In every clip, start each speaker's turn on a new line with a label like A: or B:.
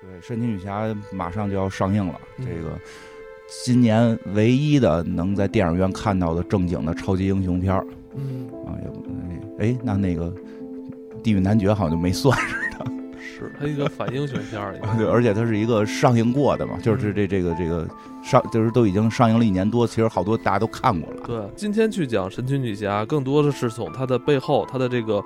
A: 对，神奇女侠马上就要上映了，
B: 嗯。
A: 这个今年唯一的能在电影院看到的正经的超级英雄片儿
B: 嗯，
A: 啊，也不哎，那那个地狱男爵好像就没算似的，
B: 是它一个反英雄片儿，
A: 对，而且它是一个上映过的嘛，就是这这个这个上就是都已经上映了一年多，其实好多大家都看过了。
B: 对，今天去讲神奇女侠，更多的是从它的背后，它的这个，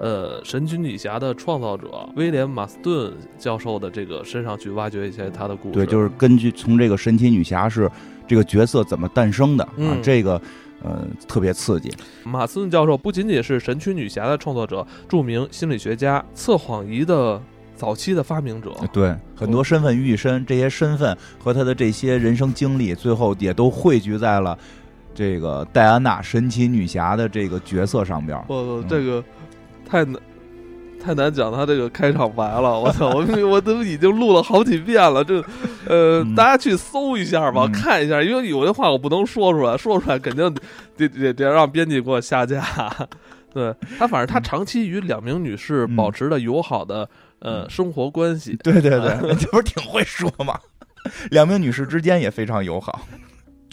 B: 呃，神奇女侠的创造者威廉马斯顿教授的这个身上去挖掘一些他的故事。
A: 对，就是根据从这个神奇女侠是这个角色怎么诞生的啊，
B: 嗯
A: 这个呃特别刺激。
B: 马斯顿教授不仅仅是神奇女侠的创作者，著名心理学家、测谎仪的早期的发明者。
A: 对，很多身份于一身，这些身份和他的这些人生经历，最后也都汇聚在了这个戴安娜神奇女侠的这个角色上边儿。
B: 我
A: 嗯
B: 这个太难。太难讲他这个开场白了，我操！我我都已经录了好几遍了，这，呃，
A: 嗯
B: 大家去搜一下吧，
A: 嗯
B: 看一下，因为有些话我不能说出来，说出来肯定得得得让编辑给我下架。对他，反正他长期与两名女士
A: 嗯
B: 保持着友好的呃
A: 嗯
B: 生活关系。
A: 对对对，这不是挺会说吗？两名女士之间也非常友好。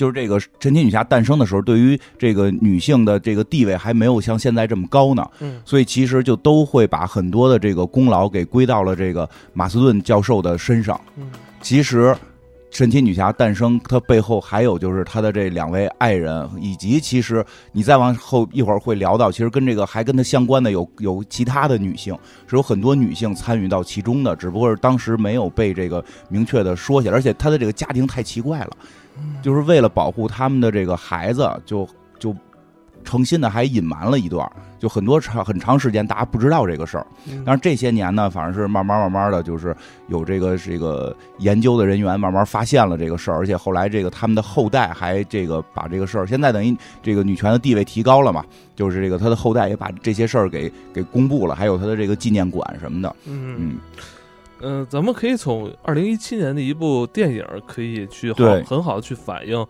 A: 就是这个神奇女侠诞生的时候，对于这个女性的这个地位还没有像现在这么高呢，
B: 嗯
A: 所以其实就都会把很多的这个功劳给归到了这个马斯顿教授的身上。
B: 嗯
A: 其实，神奇女侠诞生，她背后还有就是她的这两位爱人，以及其实你再往后一会儿会聊到，其实跟这个还跟她相关的有有其他的女性，是有很多女性参与到其中的，只不过是当时没有被这个明确的说起来，而且她的这个家庭太奇怪了，就是为了保护他们的这个孩子，就就诚心的还隐瞒了一段，就很多长很长时间大家不知道这个事儿。
B: 嗯
A: 但是这些年呢，反正是慢慢慢慢的就是有这个这个研究的人员慢慢发现了这个事儿，而且后来这个他们的后代还这个把这个事儿，现在等于这个女权的地位提高了嘛，就是这个他的后代也把这些事儿给给公布了，还有他的这个纪念馆什么的，
B: 嗯
A: 嗯，
B: 嗯，咱们可以从二零一七年的一部电影可以去好很好的去反映，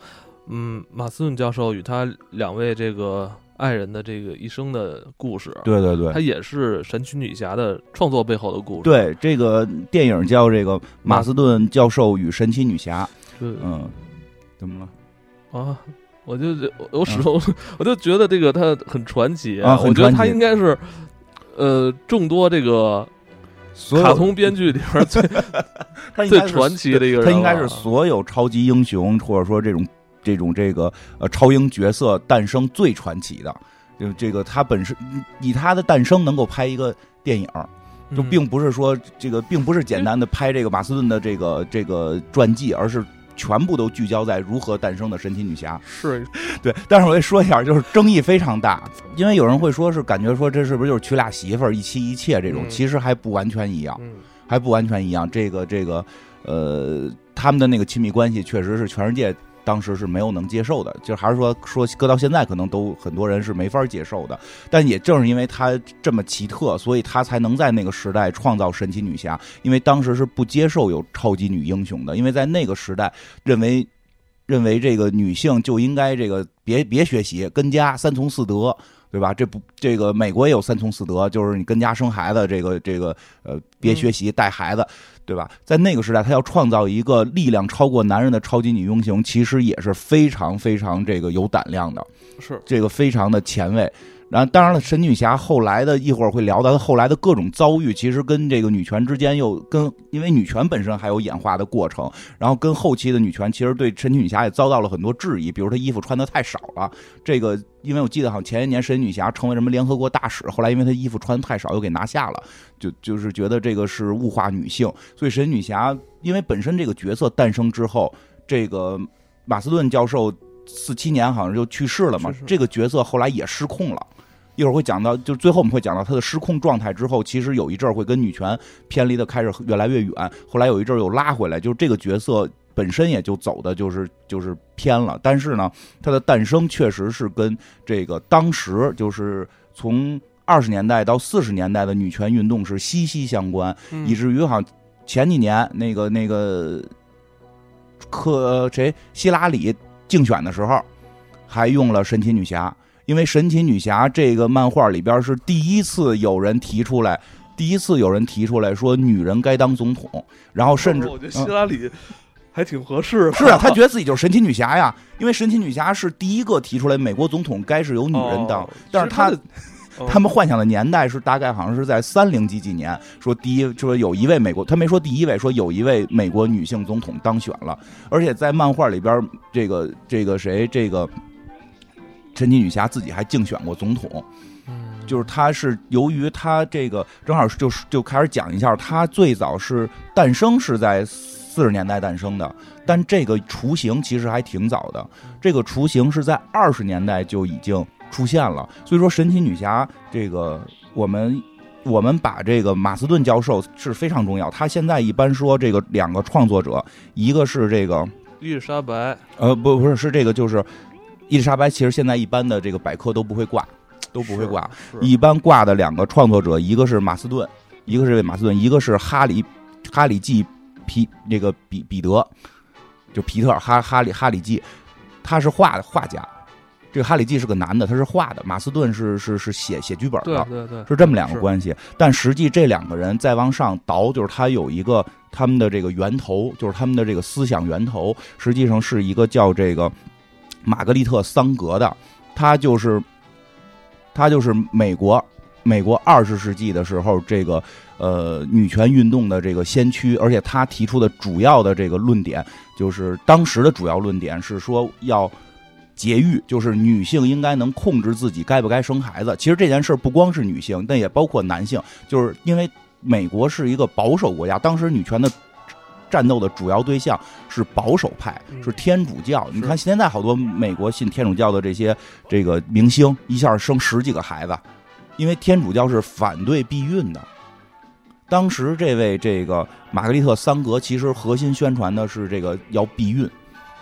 B: 嗯，马斯顿教授与他两位这个爱人的这个一生的故事。，
A: 对对对
B: 他。也是神奇女侠的创作背后的故事。
A: 对，这个电影叫这个《马斯顿教授与神奇女侠》，
B: 对，
A: 嗯，怎么了？
B: 啊，我就我我始终、我就觉得这个他很传奇
A: 啊很
B: 我觉得他应该是呃众多这个卡通编剧里边最
A: 他应该是
B: 最传奇的一个人，
A: 他应该是所有超级英雄或者说这种这种这个呃超英角色诞生最传奇的。就这个他本身以他的诞生能够拍一个电影，就
B: 嗯
A: 并不是说这个并不是简单的拍这个马斯顿的这个这个传记，而是全部都聚焦在如何诞生的神奇女侠。
B: 是
A: 对，但是我得说一下，就是争议非常大，因为有人会说是感觉说这是不是就是娶俩媳妇儿一妻一妾这种，
B: 嗯
A: 其实还不完全一样。
B: 嗯
A: 还不完全一样。这个这个呃，他们的那个亲密关系确实是全世界当时是没有能接受的，就还是说说搁到现在可能都很多人是没法接受的。但也正是因为他这么奇特，所以他才能在那个时代创造神奇女侠。因为当时是不接受有超级女英雄的，因为在那个时代认为。认为这个女性就应该这个别别学习，跟家三从四德，对吧？这不，这个美国也有三从四德，就是你跟家生孩子，这个这个呃，别学习带孩子，对吧？在那个时代，他要创造一个力量超过男人的超级女英雄，其实也是非常非常这个有胆量的，
B: 是
A: 这个非常的前卫。然后，当然了，神女侠后来的一会儿会聊到她后来的各种遭遇，其实跟这个女权之间又跟，因为女权本身还有演化的过程，然后跟后期的女权其实对神女侠也遭到了很多质疑，比如她衣服穿的太少了。这个，因为我记得好像前一年神女侠成为什么联合国大使，后来因为她衣服穿的太少又给拿下了，就就是觉得这个是物化女性，所以神女侠因为本身这个角色诞生之后，这个马斯顿教授四七年好像就去世了嘛，这个角色后来也失控了。一会儿会讲到，就最后我们会讲到他的失控状态之后，其实有一阵儿会跟女权偏离的开始越来越远，后来有一阵儿又拉回来，就是这个角色本身也就走的就是就是偏了。但是呢，他的诞生确实是跟这个当时就是从二十年代到四十年代的女权运动是息息相关，
B: 嗯。
A: 以至于好像前几年那个那个克谁？希拉里竞选的时候，还用了神奇女侠，因为神奇女侠这个漫画里边是第一次有人提出来。第一次有人提出来说女人该当总统，然后甚至
B: 我觉得希拉里还挺合适的。
A: 是啊，他觉得 自己就是神奇女侠呀，因为神奇女侠是第一个提出来美国总统该是由女人当，
B: 哦
A: 但是他
B: 其实的哦
A: 他们幻想的年代是大概好像是在三零几几年，说第一说有一位美国，他没说第一位，说有一位美国女性总统当选了，而且在漫画里边，这个这个谁这个神奇女侠自己还竞选过总统，
B: 嗯。
A: 就是她是由于她这个正好就是就开始讲一下，她最早是诞生是在四十年代诞生的，但这个雏形其实还挺早的，这个雏形是在二十年代就已经出现了，所以说神奇女侠这个我们。我们把这个马斯顿教授是非常重要，他现在一般说这个两个创作者，一个是这个
B: 伊丽莎白，
A: 呃不不是是这个就是伊丽莎白，其实现在一般的这个百科都不会挂，都不会挂，一般挂的两个创作者，一个是马斯顿，一个是马斯顿，一个是哈里哈里季皮那个彼彼得，就皮特哈哈里哈里季，他是画的画家。这个哈里季是个男的，他是画的；马斯顿是是是写写剧本的，
B: 对对对，
A: 是这么两个关系。但实际这两个人再往上倒，就是他有一个他们的这个源头，就是他们的这个思想源头，实际上是一个叫这个玛格丽特·桑格的，她就是她就是美国美国二十世纪的时候这个呃女权运动的这个先驱，而且她提出的主要的这个论点，就是当时的主要论点是说要。节育就是女性应该能控制自己该不该生孩子。其实这件事儿不光是女性，但也包括男性，就是因为美国是一个保守国家，当时女权的战斗的主要对象是保守派，
B: 嗯
A: 是天主教。你看现在好多美国信天主教的这些这个明星，一下生十几个孩子，因为天主教是反对避孕的。当时这位这个玛格丽特·桑格其实核心宣传的是这个要避孕。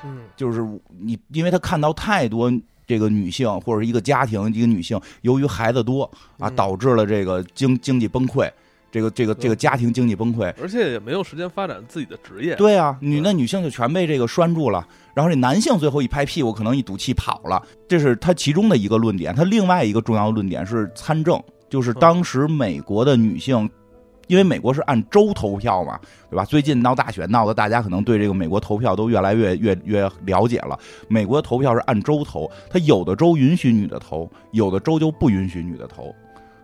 B: 嗯
A: 就是你，因为他看到太多这个女性或者一个家庭一个女性，由于孩子多啊，
B: 嗯
A: 导致了这个经经济崩溃，这个这个这个家庭经济崩溃。
B: 而且也没有时间发展自己的职业。
A: 对啊，女那女性就全被这个拴住了，然后这男性最后一拍屁股，可能一赌气跑了，这是他其中的一个论点。他另外一个重要的论点是参政，就是当时美国的女性。因为美国是按州投票嘛，对吧？最近闹大选闹得大家可能对这个美国投票都越来越越越了解了。美国投票是按州投，它有的州允许女的投，有的州就不允许女的投。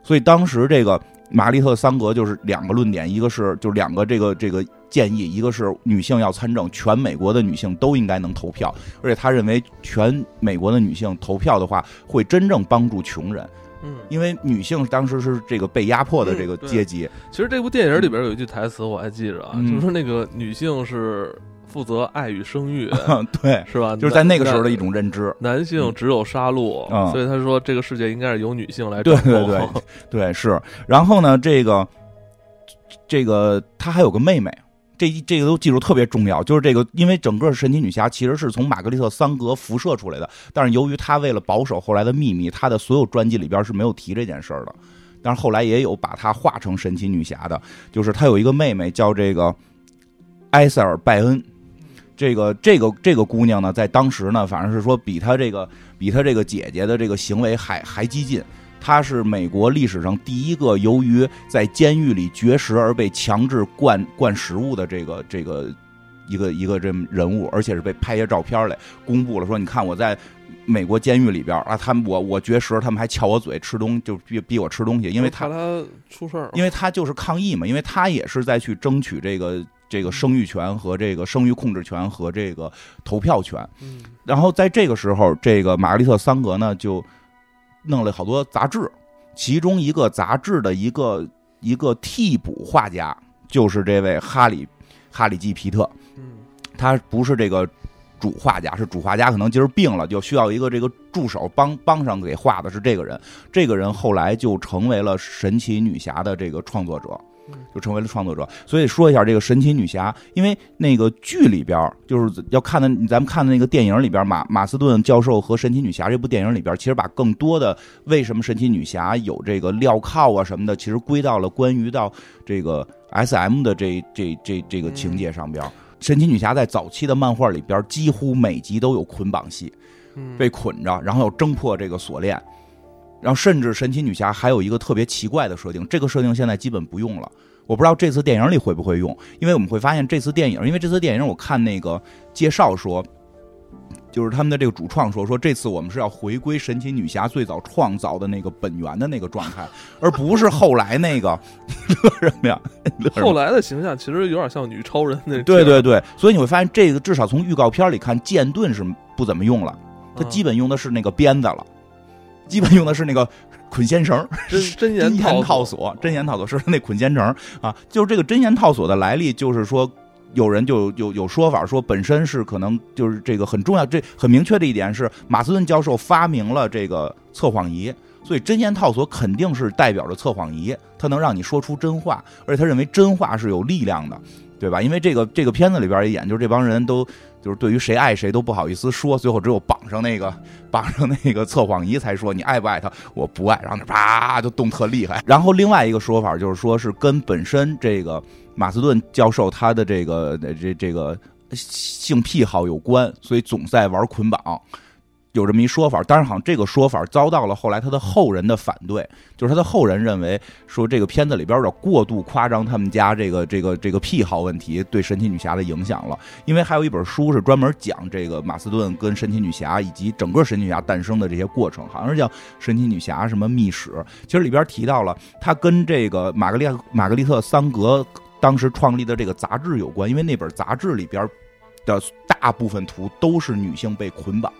A: 所以当时这个玛丽特·桑格就是两个论点，一个是就两个这个这个建议，一个是女性要参政，全美国的女性都应该能投票，而且他认为全美国的女性投票的话，会真正帮助穷人，
B: 嗯，
A: 因为女性当时是这个被压迫的这个阶级。
B: 其实这部电影里边有一句台词我还记着啊，
A: 嗯。
B: 就是说那个女性是负责爱与生育，
A: 对，
B: 是吧？
A: 就是在那个时候的一
B: 种。
A: 认知。
B: 男性只有杀戮，
A: 嗯
B: 所以他说这个世界应该是由女性来
A: 对
B: 掌控。
A: 对对 对，是。然后呢，这个这个他还有个妹妹，这这个都记住特别重要。就是这个，因为整个神奇女侠其实是从玛格丽特·桑格辐射出来的，但是由于她为了保守后来的秘密，她的所有专辑里边是没有提这件事儿的。但是后来也有把她画成神奇女侠的，就是她有一个妹妹叫这个埃塞尔·拜恩。这个这个这个姑娘呢，在当时呢，反正是说比她这个比她这个姐姐的这个行为还还激进。她是美国历史上第一个由于在监狱里绝食而被强制灌灌食物的这个这个一个一个这么人物，而且是被拍下照片来公布了，说你看我在美国监狱里边啊，他们我我绝食，他们还撬我嘴吃东，就逼逼我吃东西，因为他
B: 他出事儿，
A: 因为他就是抗议嘛，因为他也是在去争取这个这个生育权和这个生育控制权和这个投票权。
B: 嗯
A: 然后在这个时候，这个玛格丽特·桑格呢就弄了好多杂志，其中一个杂志的一个一个替补画家就是这位哈里哈里基皮特，
B: 嗯
A: 他不是这个主画家，是主画家可能今儿病了，就需要一个这个助手帮帮上给画的是这个人。这个人后来就成为了神奇女侠的这个创作者
B: 嗯，
A: 就成为了创作者。所以说一下这个神奇女侠，因为那个剧里边就是要看的，咱们看的那个电影里边，马马斯顿教授和神奇女侠这部电影里边，其实把更多的为什么神奇女侠有这个镣铐啊什么的，其实归到了关于到这个 S M 的这这这这个情节上边儿。神奇女侠在早期的漫画里边，几乎每集都有捆绑戏，
B: 嗯，
A: 被捆着，然后要挣破这个锁链。然后甚至神奇女侠还有一个特别奇怪的设定，这个设定现在基本不用了。我不知道这次电影里会不会用，因为我们会发现这次电影，因为这次电影我看那个介绍说，就是他们的这个主创说，说这次我们是要回归神奇女侠最早创造的那个本源的那个状态，而不是后来那个乐什么呀？
B: 后来的形象其实有点像女超人那
A: 对对对，所以你会发现这个至少从预告片里看，剑盾是不怎么用了，他
B: 嗯
A: 基本用的是那个鞭子了，基本用的是那个捆仙绳。
B: 真 真言
A: 套
B: 索，
A: 索，真言套索是那捆仙绳啊，就是这个真言套索的来历，就是说有人就有有说法说，本身是可能就是这个很重要，这很明确的一点是，马斯顿教授发明了这个测谎仪，所以真言套索肯定是代表着测谎仪，它能让你说出真话，而且他认为真话是有力量的，对吧？因为这个这个片子里边也演，就是这帮人都就是对于谁爱谁都不好意思说，最后只有绑上那个绑上那个测谎仪才说你爱不爱他，我不爱，然后啪就动特厉害。然后另外一个说法就是说是跟本身这个马斯顿教授他的这个这这个性癖好有关，所以总在玩捆绑。有这么一说法，当然好像这个说法遭到了后来他的后人的反对，就是他的后人认为说这个片子里边有点过度夸张他们家这个这个这个癖好问题对神奇女侠的影响了，因为还有一本书是专门讲这个马斯顿跟神奇女侠以及整个神奇女侠诞生的这些过程，好像是叫《神奇女侠什么秘史》，其实里边提到了他跟这个玛格丽玛格丽特桑格当时创立的这个杂志有关，因为那本杂志里边的大部分图都是女性被捆绑。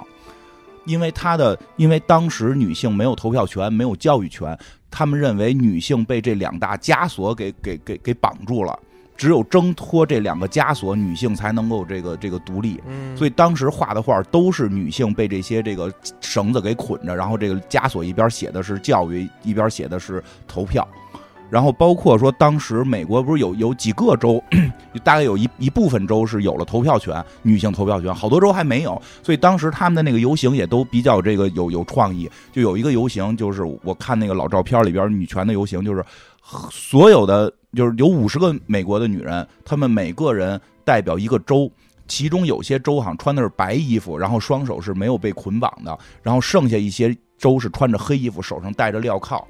A: 因为他的，因为当时女性没有投票权，没有教育权，他们认为女性被这两大枷锁给给给给绑住了，只有挣脱这两个枷锁，女性才能够这个这个独立。
B: 嗯，
A: 所以当时画的画都是女性被这些这个绳子给捆着，然后这个枷锁一边写的是教育，一边写的是投票。然后包括说，当时美国不是有有几个州，大概有一一部分州是有了投票权，女性投票权，好多州还没有。所以当时他们的那个游行也都比较这个有有创意。就有一个游行，就是我看那个老照片里边女权的游行，就是所有的就是有五十个美国的女人，她们每个人代表一个州。其中有些州好像穿的是白衣服，然后双手是没有被捆绑的，然后剩下一些州是穿着黑衣服，手上戴着镣铐，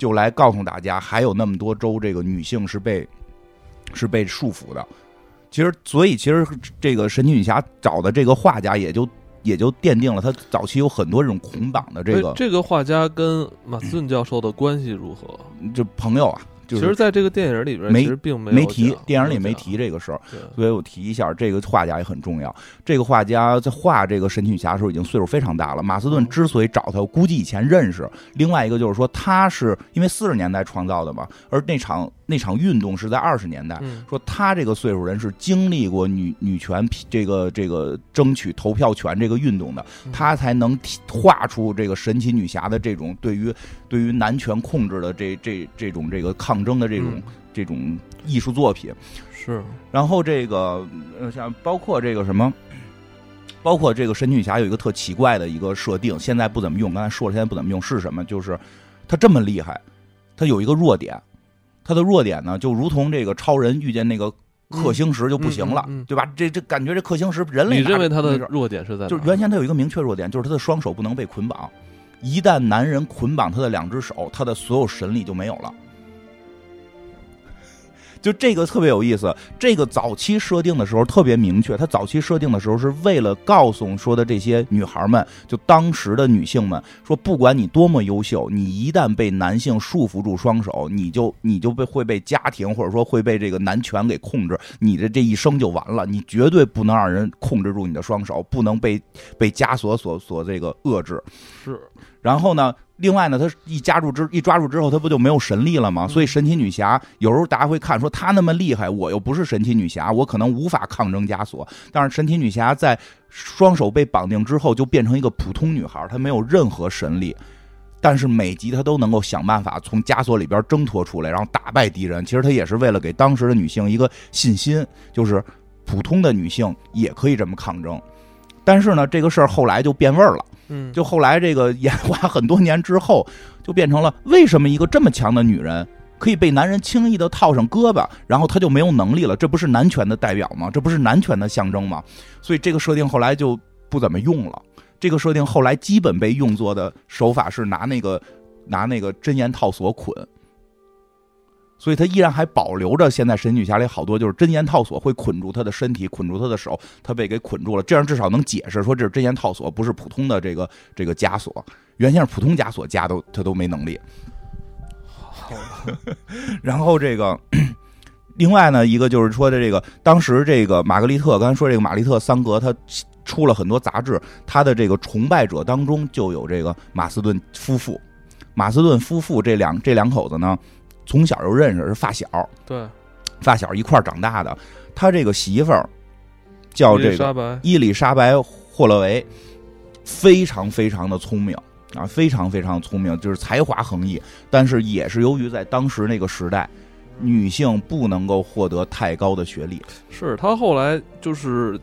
A: 就来告诉大家，还有那么多州这个女性是被是被束缚的。其实，所以其实这个神奇女侠找的这个画家也就也就奠定了他早期有很多这种捆绑的这个
B: 哎这个画家跟马斯顿教授的关系如何？
A: 就朋友啊，就是
B: 其实，在这个电影里边，
A: 没
B: 其实并没
A: 没提电影里没提这个事儿。所以我提一下，这个画家也很重要。这个画家在画这个神奇女侠的时候已经岁数非常大了。马斯顿之所以找他，我估计以前认识。另外一个就是说，他是因为四十年代创造的嘛，而那场那场运动是在二十年代。
B: 嗯，
A: 说他这个岁数人是经历过女女权这个这个争取投票权这个运动的，
B: 嗯
A: 他才能体画出这个神奇女侠的这种对于对于男权控制的这这这种这个抗争的这种、
B: 嗯
A: 这种艺术作品。
B: 是，
A: 然后这个呃，像包括这个什么，包括这个神奇女侠有一个特奇怪的一个设定，现在不怎么用。刚才说了，现在不怎么用是什么？就是她这么厉害，她有一个弱点，她的弱点呢，就如同这个超人遇见那个克星石就不行了，
B: 嗯嗯嗯
A: 对吧？这这感觉这克星石人类
B: 你认为他的弱点是在哪？
A: 就是原先他有一个明确弱点，就是他的双手不能被捆绑。一旦男人捆绑他的两只手，他的所有神力就没有了。就这个特别有意思，这个早期设定的时候特别明确。他早期设定的时候是为了告诉说的这些女孩们，就当时的女性们，说不管你多么优秀，你一旦被男性束缚住双手，你就你就被会被家庭或者说会被这个男权给控制，你的这一生就完了。你绝对不能让人控制住你的双手，不能被被枷锁所所这个遏制。
B: 是，
A: 然后呢，另外呢，他一加入之一抓住之后，他不就没有神力了吗？所以神奇女侠有时候大家会看说她那么厉害，我又不是神奇女侠，我可能无法抗争枷锁。但是神奇女侠在双手被绑定之后，就变成一个普通女孩，她没有任何神力。但是每集她都能够想办法从枷锁里边挣脱出来，然后打败敌人。其实她也是为了给当时的女性一个信心，就是普通的女性也可以这么抗争。但是呢，这个事儿后来就变味儿了。就后来这个演化很多年之后，就变成了为什么一个这么强的女人可以被男人轻易的套上胳膊，然后她就没有能力了？这不是男权的代表吗？这不是男权的象征吗？所以这个设定后来就不怎么用了。这个设定后来基本被用作的手法是拿那个拿那个真言套索捆。所以他依然还保留着现在神女侠里好多就是真言套索会捆住他的身体，捆住他的手，他被给捆住了。这样至少能解释说这是真言套索，不是普通的这个这个枷锁。原先是普通枷锁枷都他都没能力。然后这个，另外呢，一个就是说的这个，当时这个玛格丽特，刚才说这个玛丽特桑格，他出了很多杂志，他的这个崇拜者当中就有这个马斯顿夫妇。马斯顿夫妇这两这两口子呢？从小就认识，是发小，
B: 对，
A: 发小一块长大的。他这个媳妇儿叫这个伊丽莎白·霍勒维，非常非常的聪明啊，非常非常聪明，就是才华横溢。但是也是由于在当时那个时代，女性不能够获得太高的学历。
B: 是他后来就是。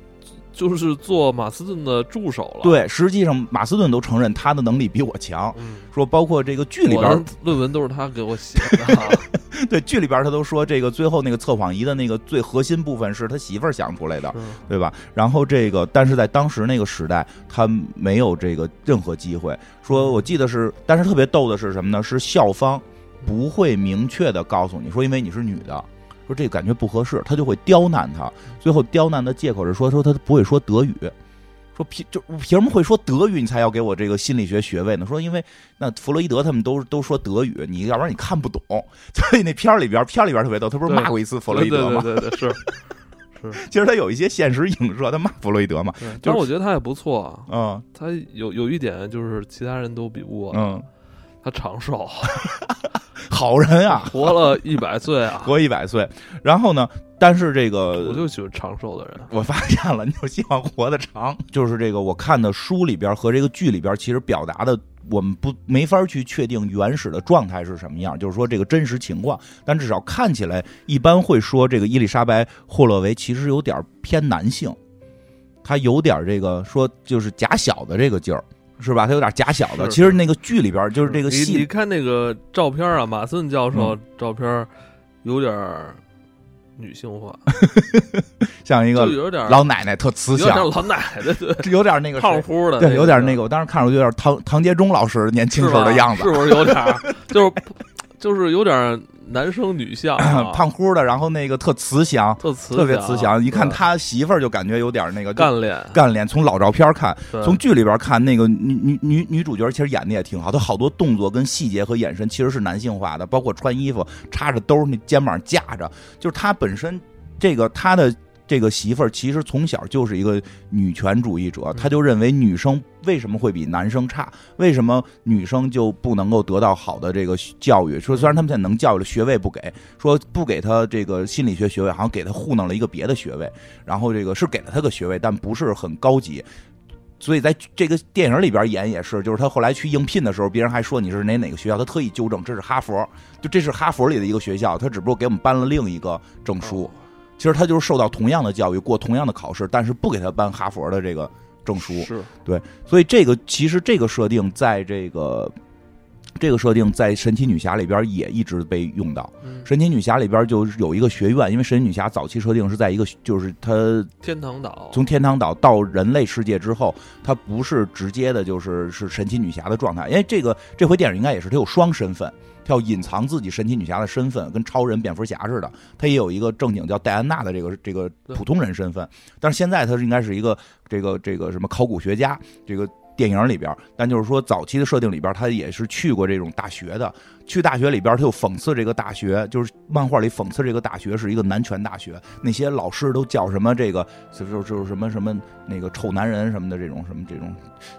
B: 就是做马斯顿的助手了。
A: 对，实际上马斯顿都承认他的能力比我强。说包括这个剧里边
B: 论文都是他给我写的。
A: 对，剧里边他都说这个最后那个测谎仪的那个最核心部分是他媳妇儿想出来的，对吧？然后这个，但是在当时那个时代，他没有这个任何机会。说我记得是，但是特别逗的是什么呢？是校方不会明确的告诉你说，因为你是女的。说这个感觉不合适，他就会刁难他。最后刁难的借口是说说他不会说德语，说凭就凭什么会说德语你才要给我这个心理学学位呢？说因为那弗洛伊德他们都都说德语，你要不然你看不懂。所以那片儿里边片儿里边特别逗，他不是骂过一次弗洛伊德
B: 吗？对对对，是 是。
A: 其实他有一些现实影射，他骂弗洛伊德嘛。
B: 但是我觉得他也不错。嗯，他有有一点就是其他人都比不过。
A: 嗯，
B: 他长寿。
A: 好人啊，
B: 活了一百岁啊，
A: 活一百岁。然后呢，但是这个
B: 我就喜欢长寿的人。
A: 我发现了，你就希望活得长。就是这个，我看的书里边和这个剧里边，其实表达的我们不没法去确定原始的状态是什么样，就是说这个真实情况。但至少看起来，一般会说这个伊丽莎白·霍洛维其实有点偏男性，他有点这个说就是假小的这个劲儿。是吧？他有点假小子。其实那个剧里边就是这个戏，
B: 你看那个照片啊，马森教授照片有点女性化，
A: 像一个
B: 有点
A: 老奶奶，特慈祥，
B: 老奶奶对，
A: 有点那个
B: 胖乎的，
A: 对，有点那个。我当时看着有点唐唐杰忠老师年轻时候的样子，
B: 是不是有点？就是就是有点。男生女相，
A: 胖乎的，然后那个特慈祥，
B: 特慈，
A: 特别慈祥。一看他媳妇儿就感觉有点那个
B: 干练，
A: 干练。从老照片看，从剧里边看，那个女女女女主角其实演的也挺好，她好多动作跟细节和眼神其实是男性化的，包括穿衣服插着兜，那肩膀架着，就是她本身这个她的。这个媳妇儿其实从小就是一个女权主义者，她就认为女生为什么会比男生差？为什么女生就不能够得到好的这个教育？说虽然他们现在能教育了，学位不给，说不给她这个心理学学位，好像给她糊弄了一个别的学位，然后这个是给了她个学位，但不是很高级。所以在这个电影里边演也是，就是他后来去应聘的时候，别人还说你是哪哪个学校，他特意纠正这是哈佛，就这是哈佛里的一个学校，他只不过给我们颁了另一个证书。其实他就是受到同样的教育，过同样的考试，但是不给他颁哈佛的这个证书。
B: 是
A: 对，所以这个其实这个设定在这个这个设定在神奇女侠里边也一直被用到。神奇女侠里边就有一个学院，因为神奇女侠早期设定是在一个就是她
B: 天堂岛，
A: 从天堂岛到人类世界之后，她不是直接的就是是神奇女侠的状态，因为这个这回电影应该也是她有双身份。她要隐藏自己神奇女侠的身份，跟超人、蝙蝠侠似的。她也有一个正经叫戴安娜的这个这个普通人身份，但是现在她是应该是一个这个这个什么考古学家这个。电影里边，但就是说早期的设定里边，他也是去过这种大学的。去大学里边，他又讽刺这个大学，就是漫画里讽刺这个大学是一个男权大学，那些老师都叫什么这个，就是就是什么什么那个臭男人什么的这种什么这种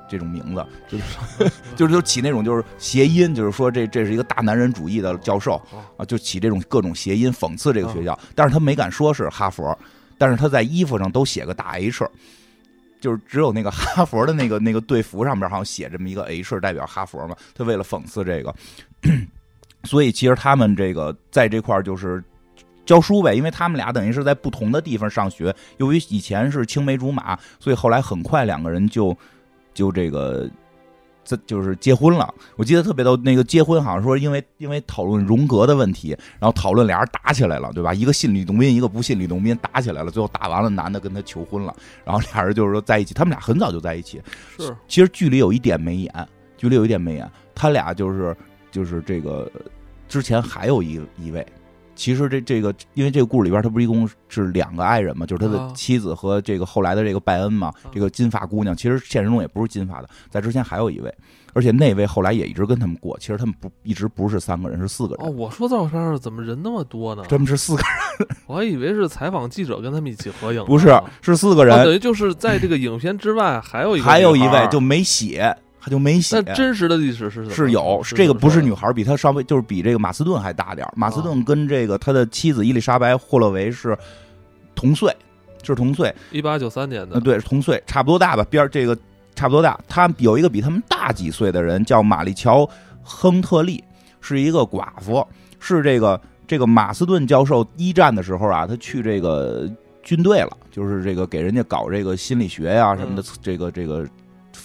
A: 这种名字，就是就是就起那种就是谐音，就是说这这是一个大男人主义的教授啊，就起这种各种谐音讽刺这个学校。但是他没敢说是哈佛，但是他在衣服上都写个大 H。就是只有那个哈佛的那个那个队服上面好像写这么一个 H 代表哈佛嘛，他为了讽刺这个，所以其实他们这个在这块就是教书呗，因为他们俩等于是在不同的地方上学，由于以前是青梅竹马，所以后来很快两个人就就这个。这就是结婚了，我记得特别逗。那个结婚好像说，因为因为讨论荣格的问题，然后讨论俩人打起来了，对吧？一个信吕洞宾，一个不信吕洞宾，打起来了。最后打完了，男的跟他求婚了，然后俩人就是说在一起。他们俩很早就在一起。
B: 是，
A: 其实剧里有一点没演，剧里有一点没演，他俩就是就是这个之前还有一一位。其实这这个，因为这个故事里边，他不是一共是两个爱人嘛，就是他的
B: 啊
A: 妻子和这个后来的这个拜恩嘛，
B: 啊
A: 这个金发姑娘，其实现实中也不是金发的，在之前还有一位，而且那位后来也一直跟他们过，其实他们不一直不是三个人，是四个人哦，
B: 我说照片上怎么人那么多呢？
A: 他们是四个人，
B: 我还以为是采访记者跟他们一起合影。
A: 不是是四个
B: 人，等，于就是在这个影片之外还有一个
A: 还有一位就没写，他就没写
B: 那。真实的历史是
A: 是有，
B: 是
A: 这个不是女
B: 孩，
A: 比他稍微就是比这个马斯顿还大点儿。马斯
B: 哦
A: 顿跟这个他的妻子伊丽莎白·霍洛维是同岁，是同岁，
B: 一八九三年
A: 呃，
B: 的，
A: 对，同岁，差不多大吧，边儿这个差不多大。他有一个比他们大几岁的人，叫玛丽乔·亨特利，是一个寡妇，是这个这个马斯顿教授一战的时候啊，他去这个军队了，就是这个给人家搞这个心理学呀、什么的，这个这个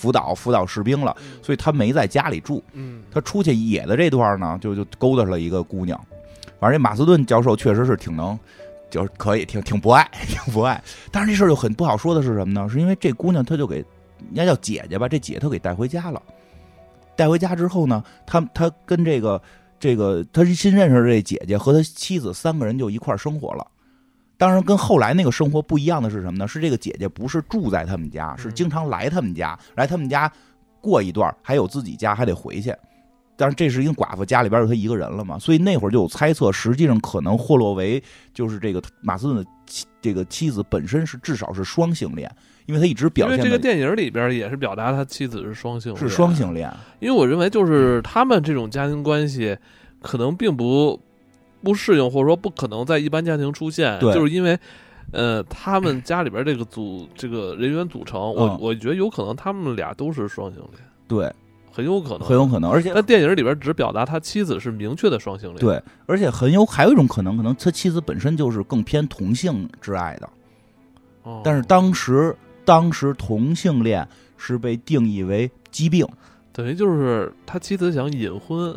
A: 辅导辅导士兵了，
B: 嗯
A: 所以他没在家里住。
B: 嗯，
A: 他出去野的这段呢，就就勾搭了一个姑娘。反正这马斯顿教授确实是挺能，就是可以挺挺博爱，挺博爱。但是这事儿就很不好说的是什么呢？是因为这姑娘她就给应该叫姐姐吧，这姐她给带回家了。带回家之后呢，他他跟这个这个他是新认识的这姐姐和他妻子三个人就一块儿生活了。当然，跟后来那个生活不一样的是什么呢？是这个姐姐不是住在他们家，是经常来他们家，来他们家过一段，还有自己家还得回去。但是这是一个寡妇，家里边有她一个人了嘛，所以那会儿就有猜测，实际上可能霍洛维就是这个马斯顿的妻这个妻子本身是至少是双性恋，因为他一直
B: 因为这个电影里边也是表达他妻子是双性，
A: 是双。性恋，
B: 因为我认为就是他们这种家庭关系可能并不不适应，或者说不可能在一般家庭出现，就是因为。呃，他们家里边这个组这个人员组成，我
A: 嗯
B: 我觉得有可能他们俩都是双性恋，
A: 对，
B: 很有可能，
A: 很有可能，而且
B: 但电影里边只表达他妻子是明确的双性恋，，
A: 对，而且很有还有一种可能，可能他妻子本身就是更偏同性之爱的，
B: 哦、
A: 但是当时当时同性恋是被定义为疾病，
B: 等于就是他妻子想隐婚，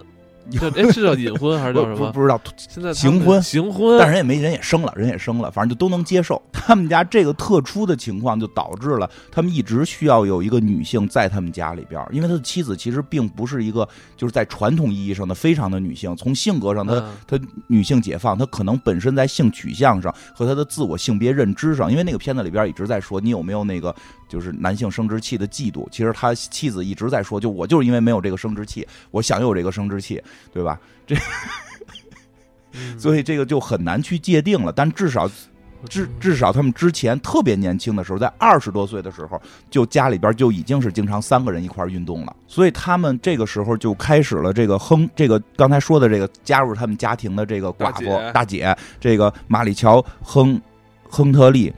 B: 叫哎是叫隐婚还是叫什么？
A: 不不知道，
B: 现在
A: 行婚。
B: 行婚，
A: 但人也没人也生了，人也生了，反正就都能接受。他们家这个特殊的情况，就导致了他们一直需要有一个女性在他们家里边儿，因为他的妻子其实并不是一个就是在传统意义上的非常的女性，从性格上她
B: 嗯。
A: 她女性解放，她可能本身在性取向上和她的自我性别认知上，因为那个片子里边一直在说你有没有那个就是男性生殖器的嫉妒，其实他妻子一直在说，就我就是因为没有这个生殖器，我想有这个生殖器，对吧？
B: 这
A: 所以这个就很难去界定了，但至少至至少他们之前特别年轻的时候，在二十多岁的时候，就家里边就已经是经常三个人一块儿运动了，所以他们这个时候就开始了这个亨这个刚才说的这个加入他们家庭的这个寡妇
B: 大姐
A: 大姐，这个马里乔亨亨特利，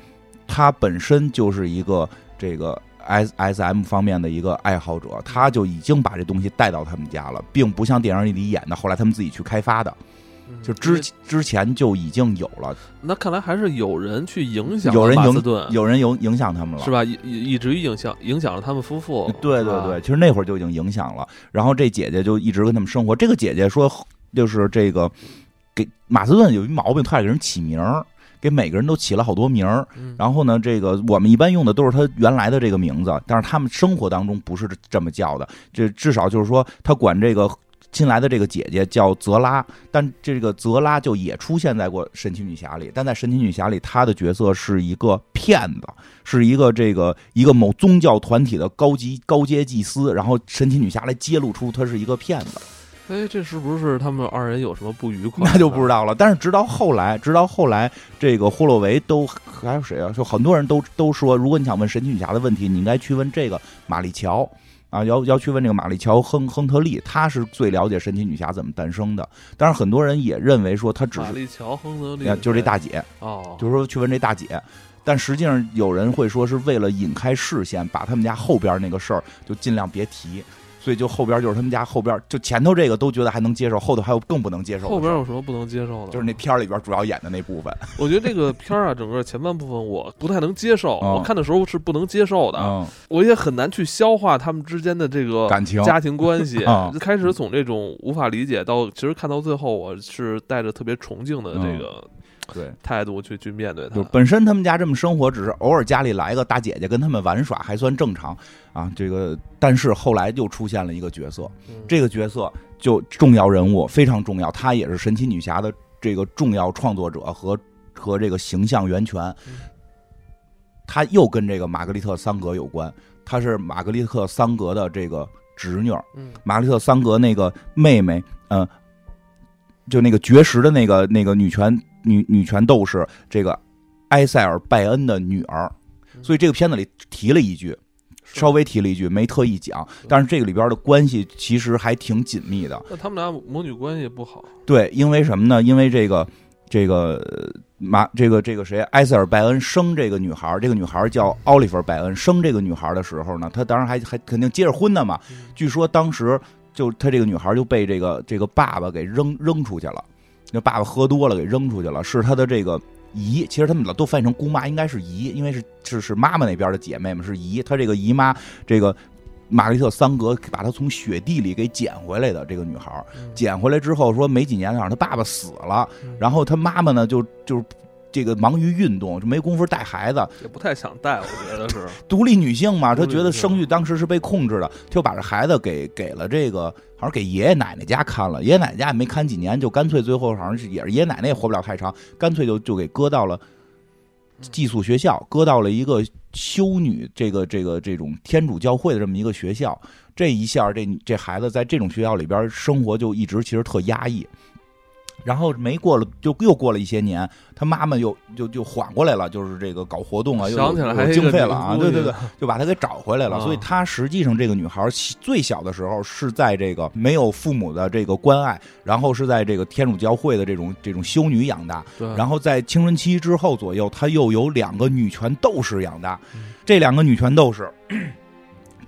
A: 她本身就是一个这个。S S M 方面的一个爱好者，他就已经把这东西带到他们家了，并不像电影里演的，后来他们自己去开发的，
B: 嗯
A: 就之之前就已经有了，
B: 那看来还是有人去影响
A: 有人影有人影影响他们了，
B: 是吧？以以以至于影响影响了他们夫妇。啊
A: 对对对，其实那会儿就已经影响了。然后这姐姐就一直跟他们生活。这个姐姐说，就是这个给马斯顿有一毛病，特爱给人起名儿，给每个人都起了好多名儿。
B: 嗯
A: 然后呢，这个我们一般用的都是他原来的这个名字，但是他们生活当中不是这么叫的。这至少就是说，他管这个。新来的这个姐姐叫泽拉，但这个泽拉就也出现在过《神奇女侠》里，但在《神奇女侠》里，她的角色是一个骗子，是一个这个一个某宗教团体的高级高阶祭司，然后神奇女侠来揭露出她是一个骗子，
B: 哎，这是不是他们二人有什么不愉快？
A: 那就不知。道了。但是直到后来，直到后来，这个霍洛维都还有谁啊？就很多人都都说，如果你想问神奇女侠的问题，你应该去问这个玛丽乔。啊，要要去问这个玛丽乔亨亨特利，她是最了解神奇女侠怎么诞生的。但是，很多人也认为说她只是，
B: 玛丽乔亨特利
A: 啊就是这大姐，
B: 哦，
A: 就是说去问这大姐。但实际上，有人会说是为了引开视线，把他们家后边那个事儿就尽量别提。所以就后边就是他们家后边，就前头这个都觉得还能接受，后头还有更不能接受。
B: 后边有什么不能接受的？
A: 就是那片儿里边主要演的那部分。
B: 我觉得这个片儿啊，整个前半部分我不太能接受，
A: 哦
B: 我看的时候是不能接受的，
A: 嗯，
B: 我也很难去消化他们之间的这个
A: 感情
B: 家庭关系。
A: 啊
B: 开始从这种无法理解到，其实看到最后，我是带着特别崇敬的这个
A: 对，
B: 态度去去面对他
A: 就。本身他们家这么生活，只是偶尔家里来个大姐姐跟他们玩耍，还算正常啊。这个，但是后来又出现了一个角色，
B: 嗯
A: 这个角色就重要人物，非常重要，她也是神奇女侠的这个重要创作者和和这个形象源泉她。又跟这个玛格丽特·桑格有关，她是玛格丽特·桑格的这个侄女，
B: 嗯
A: 玛格丽特·桑格那个妹妹，嗯、就那个绝食的那个那个女权女女权斗士，这个埃塞尔·拜恩的女儿。所以这个片子里提了一句，稍微提了一句，没特意讲，但是这个里边的关系其实还挺紧密的。
B: 那他们俩母女关系不好，
A: 对，因为什么呢？因为这个这个呃马这个这个谁，埃塞尔·拜恩生这个女孩，这个女孩叫奥利弗·拜恩。生这个女孩的时候呢，她当然还还肯定结着婚的嘛。
B: 嗯
A: 据说当时就她这个女孩就被这个这个爸爸给扔扔出去了，那爸爸喝多了给扔出去了，是他的这个姨，其实他们老都翻译成姑妈，应该是姨，因为是是是妈妈那边的姐妹嘛，是姨。她这个姨妈这个玛格丽特·桑格把她从雪地里给捡回来的这个女孩，
B: 嗯
A: 捡回来之后说没几年，让她爸爸死了，
B: 嗯
A: 然后她妈妈呢就就是这个忙于运动，就没工夫带孩子，
B: 也不太想带，我觉得是。
A: 独立女性嘛，她觉得生育当时是被控制的，就把这孩子给给了这个，好像给爷爷奶奶家看了，爷爷奶奶家也没看几年，就干脆最后好像是也是爷爷奶奶也活不了太长，干脆就就给搁到了寄宿学校，搁到了一个修女这个这个这种天主教会的这么一个学校，这一下这这孩子在这种学校里边生活就一直其实特压抑。然后没过了，就又过了一些年，他妈妈又就就缓过来了，就是这个搞活动啊，又经费了啊，对对对，就把他给找回来了。
B: 啊
A: 所以她实际上这个女孩最小的时候是在这个没有父母的这个关爱，然后是在这个天主教会的这种这种修女养大，然后在青春期之后左右，她又有两个女权斗士养大
B: 嗯，
A: 这两个女权斗士。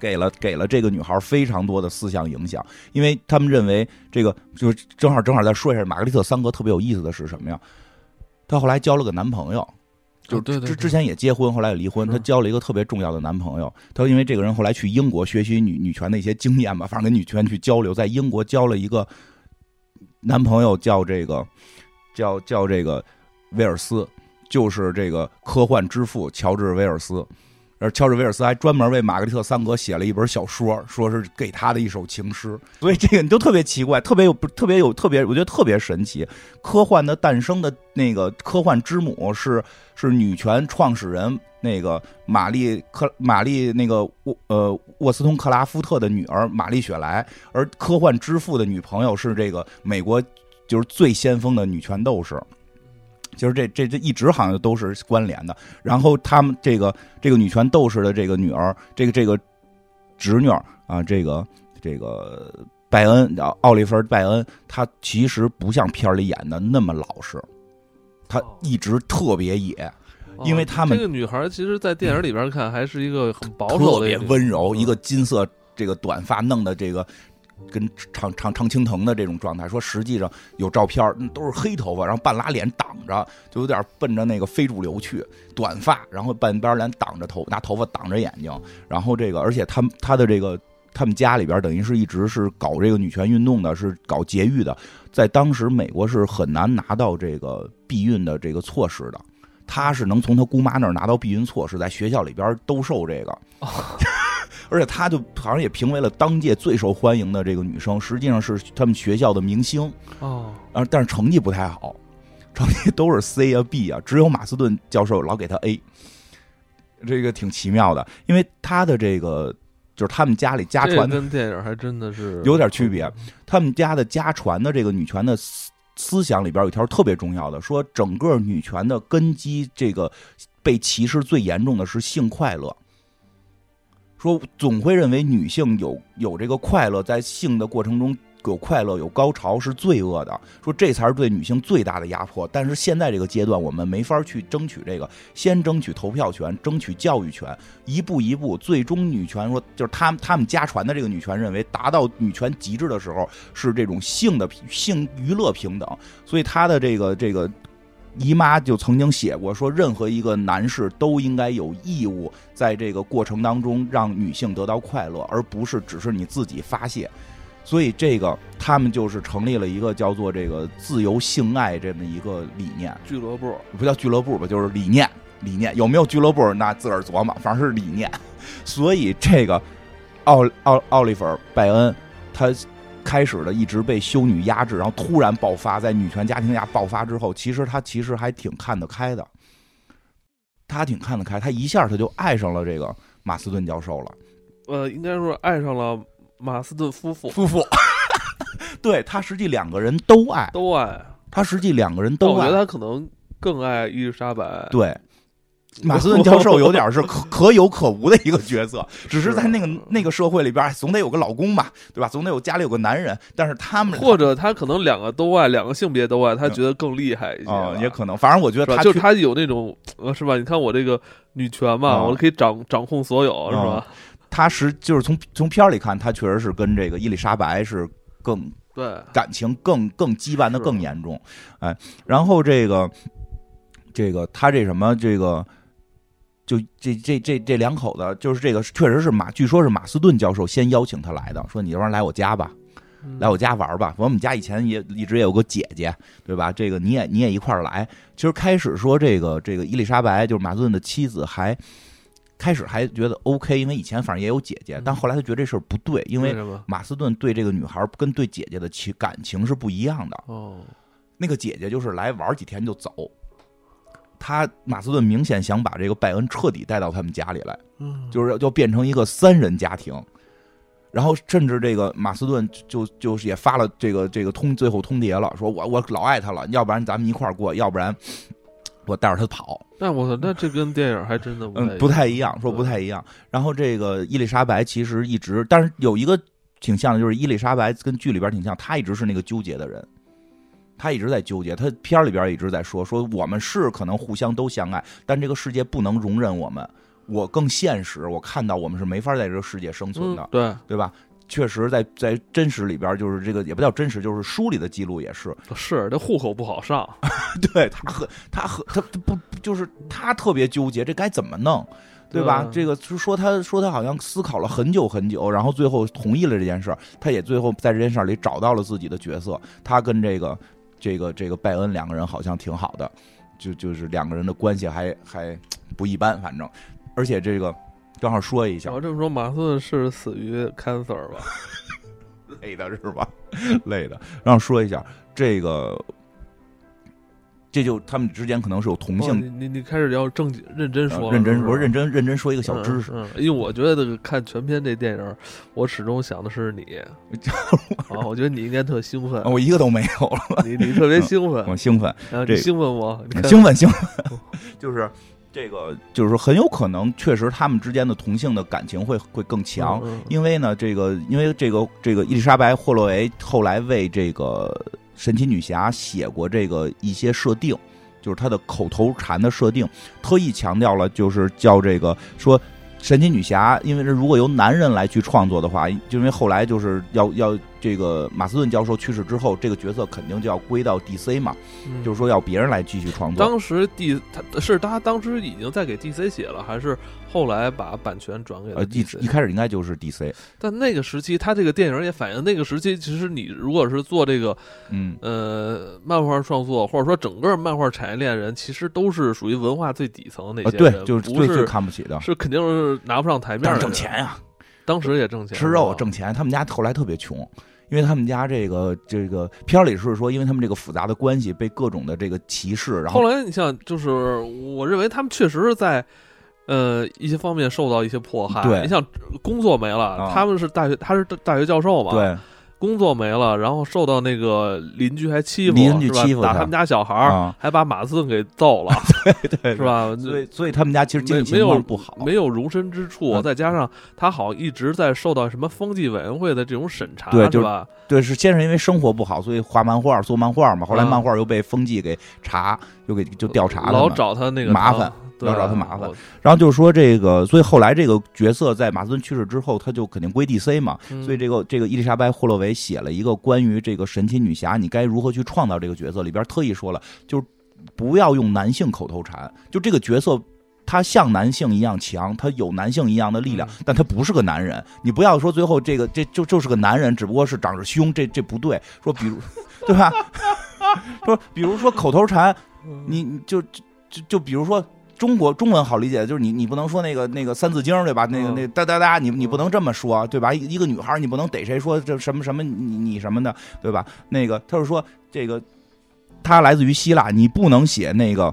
A: 给了给了这个女孩非常多的思想影响，因为他们认为这个就是正好正好再说一下，玛格丽特·桑格特别有意思的是什么呀？她后来交了个男朋友，就之之前也结婚，后来也离婚。她交了一个特别重要的男朋友，她因为这个人后来去英国学习女女权的一些经验吧，反正跟女权去交流，在英国交了一个男朋友，叫这个叫叫这个威尔斯，就是这个科幻之父乔治威尔斯。而乔治威尔斯还专门为玛格丽特·桑格写了一本小说，说是给他的一首情诗。所以这个你就特别奇怪，特别有特别有特别，我觉得特别神奇。科幻的诞生的那个科幻之母是是女权创始人那个玛丽克玛丽那个沃呃沃斯通克拉夫特的女儿玛丽雪莱，而科幻之父的女朋友是这个美国就是最先锋的女权斗士。其实这这这一直好像都是关联的。然后他们这个这个女权斗士的这个女儿，这个这个侄女啊，这个这个拜恩，啊奥利弗·拜恩，她其实不像片儿里演的那么老实，她一直特别野，
B: 哦
A: 因为他们
B: 这个女孩，其实，在电影里边看，还是一个很保
A: 特别
B: 守的一个女
A: 温柔，
B: 嗯
A: 一个金色这个短发弄的这个。跟常常常青藤的这种状态，说实际上有照片都是黑头发，然后半拉脸挡着，就有点奔着那个非主流去，短发，然后半边脸挡着头，拿头发挡着眼睛，然后这个，而且他他的这个他们家里边等于是一直是搞这个女权运动的，是搞节育的，在当时美国是很难拿到这个避孕的这个措施的，他是能从他姑妈那儿拿到避孕措施，在学校里边兜售这个。而且她就好像也评为了当届最受欢迎的这个女生，实际上是他们学校的明星，
B: 哦，
A: 啊，但是成绩不太好，成绩都是 C 啊 B 啊，只有马斯顿教授老给她 A，这个挺奇妙的，因为她的这个就是他们家里家传的
B: 跟电影还真的是
A: 有点区别，他们家的家传的这个女权的思思想里边有一条特别重要的，说整个女权的根基，这个被歧视最严重的是性快乐。说总会认为女性有有这个快乐，在性的过程中有快乐有高潮是罪恶的，说这才是对女性最大的压迫。但是现在这个阶段，我们没法去争取这个，先争取投票权，争取教育权，一步一步，最终女权说就是他们他们家传的这个女权认为，达到女权极致的时候是这种性的性娱乐平等，所以他的这个这个。姨妈就曾经写过说，任何一个男士都应该有义务在这个过程当中让女性得到快乐，而不是只是你自己发泄。所以这个他们就是成立了一个叫做这个自由性爱这么一个理念，
B: 俱乐部，
A: 不叫俱乐部吧，就是理念。理念有没有俱乐部？那自个儿琢磨，反正是理念。所以这个奥奥奥利弗·拜恩，他开始的一直被修女压制，然后突然爆发，在女权家庭下爆发之后，其实他其实还挺看得开的。他挺看得开，他一下他就爱上了这个马斯顿教授了。
B: 呃，应该说爱上了马斯顿夫妇。
A: 夫妇，对他实际两个人都爱，
B: 都爱。
A: 他实际两个人都
B: 爱。我觉得他可能更爱伊丽莎白。
A: 对。马斯顿教授有点是可可有可无的一个角色，只是在那个那个社会里边，总得有个老公吧，对吧？总得有家里有个男人。但是他们
B: 或者他可能两个都爱，两个性别都爱，他觉得更厉害一些。
A: 也可能，反正我觉得他
B: 就是他有那种，是吧？你看我这个女权嘛，我可以掌掌控所有，是吧？
A: 他是就是从从片里看，他确实是跟这个伊丽莎白是更
B: 对
A: 感情更更羁绊的更严重。哎，然后这个这个他这什么这个。就这这这这两口子，就是这个，确实是马，据说是马斯顿教授先邀请他来的，说你要不然来我家吧，来我家玩吧。我们家以前也一直也有个姐姐，对吧？这个你也你也一块儿来。其实开始说这个这个伊丽莎白就是马斯顿的妻子，还开始还觉得 OK，因为以前反正也有姐姐，但后来他觉得这事儿不对，因为马斯顿对这个女孩跟对姐姐的情感情是不一样的。
B: 哦，
A: 那个姐姐就是来玩几天就走。他马斯顿明显想把这个拜恩彻底带到他们家里来，就是要变成一个三人家庭，然后甚至这个马斯顿就就是也发了这个这个通最后通牒了，说我我老爱他了，要不然咱们一块儿过，要不然我带着他跑。
B: 那我那这跟电影还真的
A: 嗯不太一样，说不太一样。然后这个伊丽莎白其实一直，但是有一个挺像的，就是伊丽莎白跟剧里边挺像，她一直是那个纠结的人。他一直在纠结，他片里边一直在说说我们是可能互相都相爱，但这个世界不能容忍我们。我更现实，我看到我们是没法在这个世界生存的，
B: 对
A: 对吧？确实，在在真实里边，就是这个也不叫真实，就是书里的记录也是。
B: 是这户口不好上，
A: 对他很他很他不就是他特别纠结，这该怎么弄，对吧？这个就说他说他好像思考了很久很久，然后最后同意了这件事儿。他也最后在这件事儿里找到了自己的角色，他跟这个。这个这个拜恩两个人好像挺好的，就就是两个人的关系还还不一般，反正，而且这个 正好说一下，
B: 我这么说，马斯是死于 cancer 吧？
A: 累的是吧？累的。然后说一下这个。这就他们之间可能是有同性。
B: 你你你开始要正经认真说，
A: 认真我认真认真说一个小知识。
B: 因为我觉得看全片这电影，我始终想的是你。啊，我觉得你应该特兴奋。
A: 我一个都没有了。
B: 你你特别兴奋。
A: 我兴奋。
B: 这兴奋吗？
A: 兴奋兴奋。就是这个，就是说很有可能，确实他们之间的同性的感情会会更强。因为呢，这个因为这个这个伊丽莎白霍洛维后来为这个。神奇女侠写过这个一些设定，就是她的口头禅的设定，特意强调了，就是叫这个说神奇女侠，因为这如果由男人来去创作的话，就因为后来就是要要。这个马斯顿教授去世之后，这个角色肯定就要归到 DC 嘛，就是说要别人来继续创作。
B: 当时 D 他是他当时已经在给 DC 写了，还是后来把版权转给了 DC？
A: 一开始应该就是 DC。
B: 但那个时期，他这个电影也反映那个时期，其实你如果是做这个，
A: 嗯
B: 呃，漫画创作或者说整个漫画产业链人，其实都是属于文化最底层的那些
A: 人，对，就是
B: 最
A: 最看不起的，
B: 是肯定是拿不上台面的。
A: 挣钱呀，
B: 当时也挣钱，
A: 吃肉挣钱。他们家后来特别穷。因为他们家这个这个片里是说，因为他们这个复杂的关系被各种的这个歧视，然
B: 后后来你像就是，我认为他们确实是在呃一些方面受到一些迫害。
A: 对，
B: 你像工作没了，他们是大学，他是大学教授嘛。
A: 对。
B: 工作没了，然后受到那个邻居还欺负，
A: 邻居欺负
B: 打他们家小孩儿，还把马斯顿给揍了，
A: 对对，
B: 是吧？
A: 所以所以他们家其实经济
B: 情况
A: 不好，
B: 没有容身之处。再加上他好一直在受到什么风纪委员会的这种审查，对
A: 是
B: 吧？
A: 对，是先是因为生活不好，所以画漫画做漫画嘛。后来漫画又被风纪给查，又给就调查了，
B: 老找他那个
A: 麻烦。要找他麻烦，然后就是说这个，所以后来这个角色在马斯顿去世之后，他就肯定归 DC 嘛。所以这个这个伊丽莎白霍洛维写了一个关于这个神奇女侠，你该如何去创造这个角色，里边特意说了，就是不要用男性口头禅，就这个角色。他像男性一样强，他有男性一样的力量
B: 嗯，
A: 但他不是个男人。你不要说最后这个这就就是个男人，只不过是长着胸，这这不对。说比如，对吧？说比如说口头禅，你就就就比如说。中国中文好理解，就是你你不能说那个那个三字经对吧？那个
B: 嗯
A: 那哒哒哒，你你不能这么说对吧？一一个女孩你不能逮谁说这什么什么你你什么的对吧？那个他是说这个，他来自于希腊，你不能写那个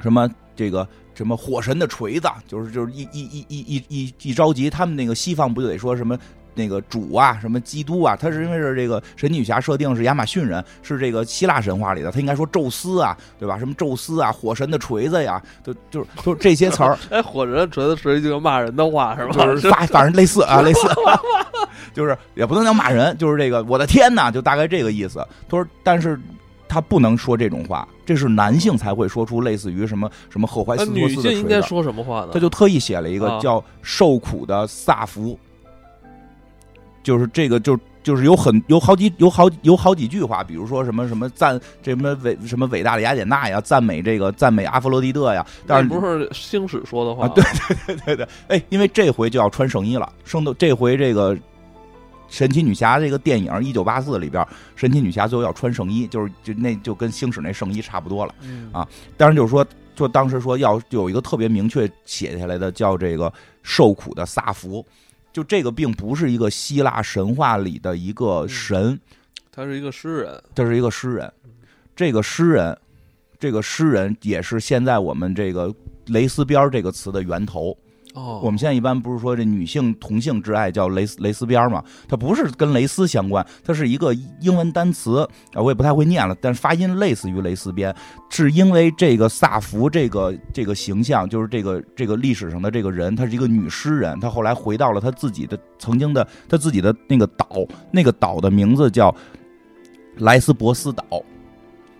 A: 什么这个什么火神的锤子，就是就是一一一一一一一着急，他们那个西方不就得说什么？那个主啊，什么基督啊，他是因为是这个神奇女侠设定是亚马逊人，是这个希腊神话里的，他应该说宙斯啊，对吧？什么宙斯啊，火神的锤子呀，就就是就是这些词儿，
B: 哎，火神锤子是一句骂人的话是吧？
A: 就是反 反正类似啊，类似，就是也不能叫骂人，就是这个我的天呐，就大概这个意思。他说，但是他不能说这种话，这是男性才会说出类似于什么什么赫淮
B: 那
A: 斯托
B: 女性应该。说什么话呢？
A: 他就特意写了一个
B: 啊
A: 叫“受苦的萨福”，就是这个就就是有很有好几有好有好几句话，比如说什么什么赞这什么伟什么伟大的雅典娜呀，赞美这个赞美阿佛洛狄特呀，但是
B: 不是星矢说的话
A: 啊对对对对，哎，因为这回就要穿圣衣了，圣斗这回这个神奇女侠这个电影一九八四里边，神奇女侠最后要穿圣衣，就是就那就跟星矢那圣衣差不多了。
B: 嗯
A: 啊当然就是说，就当时说要有一个特别明确写下来的，叫这个受苦的萨福。就这个并不是一个希腊神话里的一个神，
B: 他是一个诗人，
A: 他是一个诗人。这个诗人，这个诗人也是现在我们这个蕾丝边这个词的源头。
B: 哦，
A: 我们现在一般不是说这女性同性之爱叫蕾丝蕾丝边儿吗？它不是跟蕾丝相关，它是一个英文单词啊，我也不太会念了，但是发音类似于蕾丝边，是因为这个萨福这个这个形象，就是这个这个历史上的这个人，她是一个女诗人，她后来回到了她自己的曾经的她自己的那个岛，那个岛的名字叫莱斯博斯岛。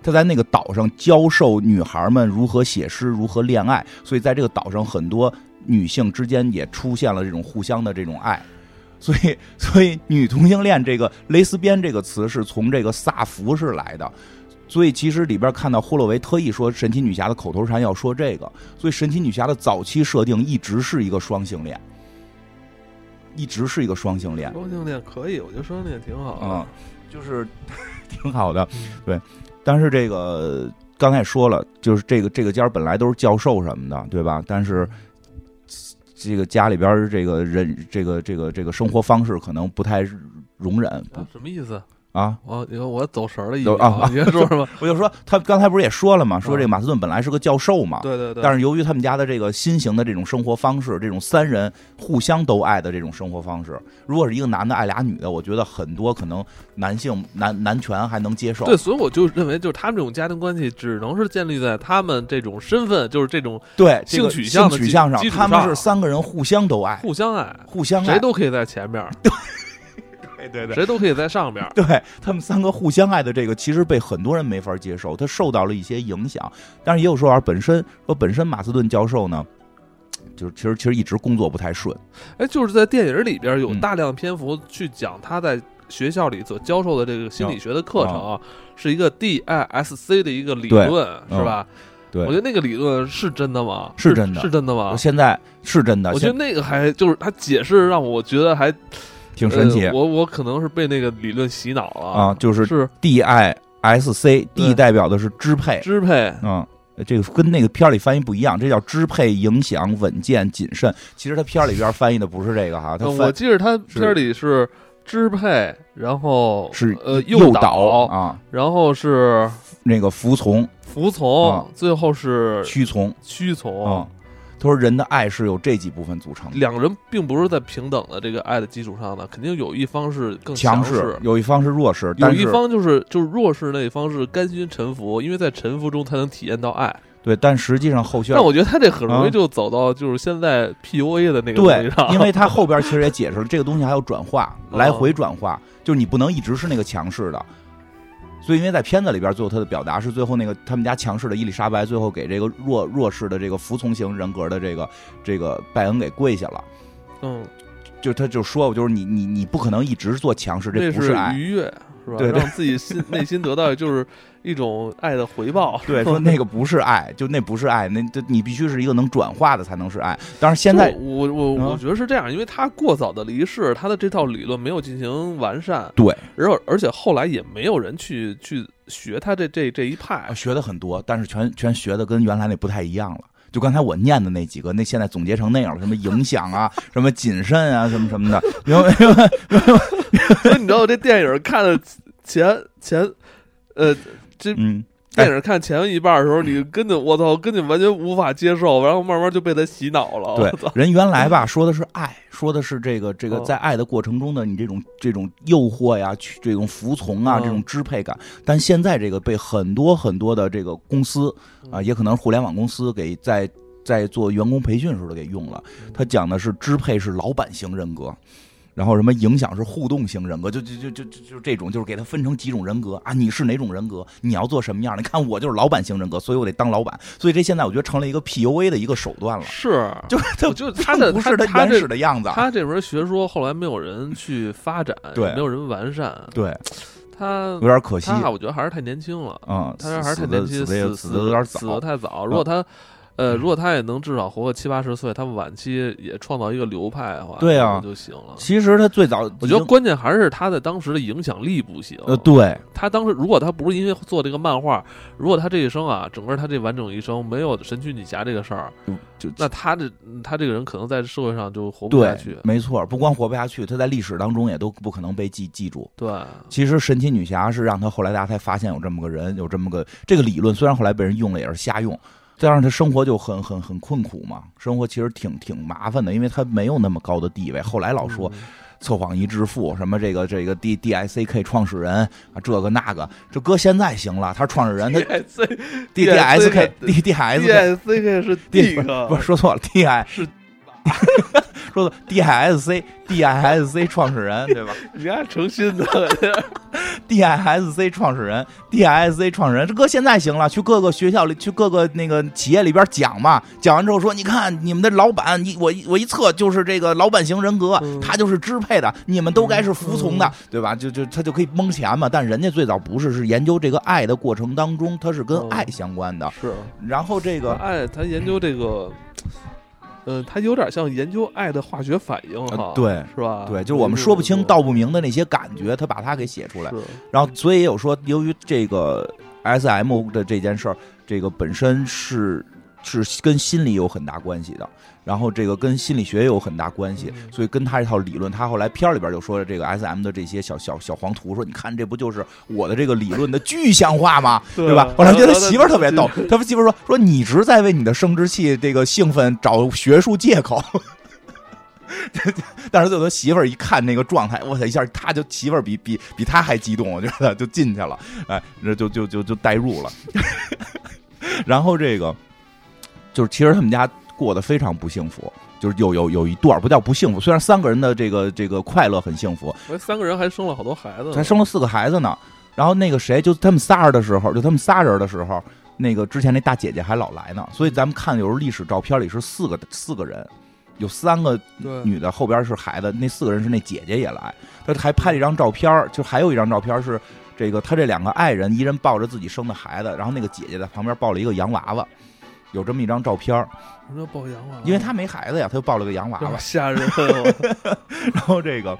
A: 她在那个岛上教授女孩们如何写诗、如何恋爱，所以在这个岛上很多女性之间也出现了这种互相的这种爱，所以所以女同性恋这个蕾丝边这个词是从这个萨福是来的，所以其实里边看到霍洛维特意说神奇女侠的口头禅要说这个，所以神奇女侠的早期设定一直是一个双性恋，一直是一个双性恋，
B: 双性恋可以，我觉得双性恋挺好的。
A: 嗯，就是 挺好的，
B: 嗯。
A: 对。但是这个刚才也说了，就是这个这个家本来都是教授什么的，对吧？但是这个家里边这个人，这个这个这个生活方式可能不太容忍
B: 什么意思？
A: 啊。
B: 我你看我走神儿了，已经
A: 啊
B: 你先说什么？
A: 我就说他刚才不是也说了吗？说这
B: 啊
A: 个马斯顿本来是个教授嘛，
B: 对对对，
A: 但是由于他们家的这个新型的这种生活方式，这种三人互相都爱的这种生活方式，如果是一个男的爱俩女的，我觉得很多可能男性男男权还能接受。
B: 对，所以我就认为，就是他们这种家庭关系，只能是建立在他们这种身份，就是这种
A: 对这个
B: 性取向的
A: 性取向上他们是三个人互相都爱，
B: 互相爱，
A: 互相爱，
B: 谁都可以在前面，
A: 对 对对。
B: 谁都可以在上边。
A: 对他们三个互相爱的这个，其实被很多人没法接受，他受到了一些影响。但是也有说法，本身说本身马斯顿教授呢，就是其实其实一直工作不太顺。
B: 哎，就是在电影里边有
A: 嗯
B: 大量篇幅去讲他在学校里所教授的这个心理学的课程啊，是一个 DISC 的一个理论，
A: 嗯
B: 是吧？
A: 对
B: 我觉得那个理论是真的吗？
A: 是真的
B: 是真的吗？
A: 现在是真的，
B: 我觉得那个还就是他解释让我觉得还
A: 挺神奇
B: 呃我我可能是被那个理论洗脑了
A: 啊，就是
B: 是
A: D I S C D 代表的是支配，
B: 支配，
A: 嗯，这个跟那个片儿里翻译不一样，这叫支配、影响、稳健、谨慎。其实他片儿里边翻译的不是这个哈，
B: 我记得他片儿里是支配，然后
A: 是
B: 呃
A: 诱
B: 导，
A: 啊，
B: 然后是
A: 那个服从、
B: 服从，
A: 啊
B: 最后是
A: 屈从
B: 屈从。
A: 啊。他说人的爱是由这几部分组成的，
B: 两人并不是在平等的这个爱的基础上的，肯定有一方是更
A: 强
B: 势，
A: 有一方是弱势，
B: 有一方就是就是弱势那一方是甘心臣服，因为在臣服中才能体验到爱。
A: 对，但实际上后续
B: 但我觉得他这很容易
A: 啊。
B: 就走到就是现在 PUA 的那个东
A: 对因为他后边其实也解释了，这个东西还要转化，
B: 哦。
A: 来回转化，就是你不能一直是那个强势的。所以，因为在片子里边，最后他的表达是，最后那个他们家强势的伊丽莎白，最后给这个弱弱势的这个服从型人格的这个这个拜恩给跪下了。
B: 嗯，
A: 就他就说，就是你你你不可能一直做强势，这不爱。
B: 愉悦，是吧？让自己心内心得到就是一种爱的回报。
A: 对，说那个不是爱，就那不是爱，那这你必须是一个能转化的才能是爱。当然现在
B: 我我
A: 嗯
B: 我觉得是这样，因为他过早的离世，他的这套理论没有进行完善，
A: 对
B: 然后而且后来也没有人去去学他这这这一派
A: 啊，学的很多，但是全全学的跟原来那不太一样了。就刚才我念的那几个，那现在总结成那样了，什么影响啊，什么谨慎啊，什么什么的，明白明白？
B: 所以你知道我这电影看的前前，呃，这
A: 嗯，
B: 电影看前一半的时候，你根本我操，根本完全无法接受，然后慢慢就被他洗脑了。
A: 对，人原来吧说的是爱，说的是这个这个
B: 哦
A: 在爱的过程中的你这种这种诱惑呀，去这种服从啊，
B: 嗯
A: 这种支配感。但现在这个被很多很多的这个公司啊，
B: 嗯
A: 也可能是互联网公司给在在做员工培训时候给用了。他讲的是支配是老板型人格。然后什么影响是互动型人格，就就就就就就这种，就是给他分成几种人格啊，你是哪种人格，你要做什么样的？你看我就是老板型人格，所以我得当老板，所以这现在我觉得成了一个 PUA 的一个手段了，
B: 是，
A: 就是
B: 就他的
A: 不是
B: 他
A: 原始的样子啊。
B: 他这门学说后来没有人去发展，
A: 对
B: 没有人完善，
A: 对，
B: 他
A: 有点可惜。
B: 他我觉得还是太年轻了，
A: 嗯，
B: 他还是太年轻，
A: 死
B: 死
A: 的有点早
B: 死的。太早。如果他呃，如果他也能至少活个七八十岁，他晚期也创造一个流派的话，
A: 对啊
B: 那就行了。
A: 其实他最早，
B: 我觉得关键还是他在当时的影响力不行。
A: 呃，对，
B: 他当时如果他不是因为做这个漫画，如果他这一生啊，整个他这完整一生没有神奇女侠这个事儿，
A: 就
B: 那他这他这个人可能在社会上就活不下去，。
A: 没错，不光活不下去，他在历史当中也都不可能被记记住。
B: 对，
A: 其实神奇女侠是让他后来大家才发现有这么个人，有这么个这个理论，虽然后来被人用了也是瞎用。再加上他生活就很很很困苦嘛，生活其实挺挺麻烦的，因为他没有那么高的地位。后来老说
B: 嗯
A: 测谎仪之父，什么这个这个 D D I C K 创始人啊，这个那个，这搁现在行了，他是创始人，他 D D S K D D S
B: D
A: K
B: S C K 是
A: D
B: 个
A: 不是说错了，D I
B: 是
A: 说的 D I S C D I S C 创始人对吧
B: 你还诚心的
A: ，？D I S C 创始人，D I S C 创始人，这搁现在行了，去各个学校里，去各个那个企业里边讲嘛，讲完之后说，你看你们的老板，你我我一测就是这个老板型人格，
B: 嗯
A: 他就是支配的，你们都该是服从的，
B: 嗯
A: 对吧？就就他就可以蒙钱嘛，但人家最早不是，是研究这个爱的过程当中，他是跟
B: 嗯
A: 爱相关的。
B: 是
A: 然后这个
B: 爱他研究这个，呃，他有点像研究爱的化学反应哈，
A: 呃对
B: 是吧？
A: 对，就是我们说不清道不明的那些感觉，他把它给写出来。然后，所以也有说，由于这个 S M 的这件事儿，这个本身是是跟心理有很大关系的，然后这个跟心理学也有很大关系，
B: 嗯
A: 所以跟他这套理论，他后来片儿里边就说了这个 S M 的这些小小小黄图，说你看这不就是我的这个理论的具象化吗？对吧？我来觉得他媳妇儿特别逗，他媳妇儿说说你一直在为你的生殖器这个兴奋找学术借口。但是最后他媳妇儿一看那个状态，我操，一下他就媳妇儿比比比他还激动，我觉得就进去了，哎，那就就就就代入了。然后这个就是其实他们家过得非常不幸福，就是有有有一段不叫不幸福，虽然三个人的这个这个快乐很幸福，
B: 三个人还生了好多孩子呢，
A: 还生了四个孩子呢。然后那个谁，就他们仨人的时候，就他们仨人的时候，那个之前那大姐姐还老来呢。所以咱们看有时候历史照片里是四个四个人，有三个女的，后边是孩子，那四个人是那姐姐也来。他还拍了一张照片，就还有一张照片是这个他这两个爱人，一人抱着自己生的孩子，然后那个姐姐在旁边抱了一个洋娃娃。有这么一张照片，
B: 什么叫抱洋娃娃？
A: 因为他没孩子呀，他就抱了个洋娃娃。
B: 吓人，我
A: 然后这个，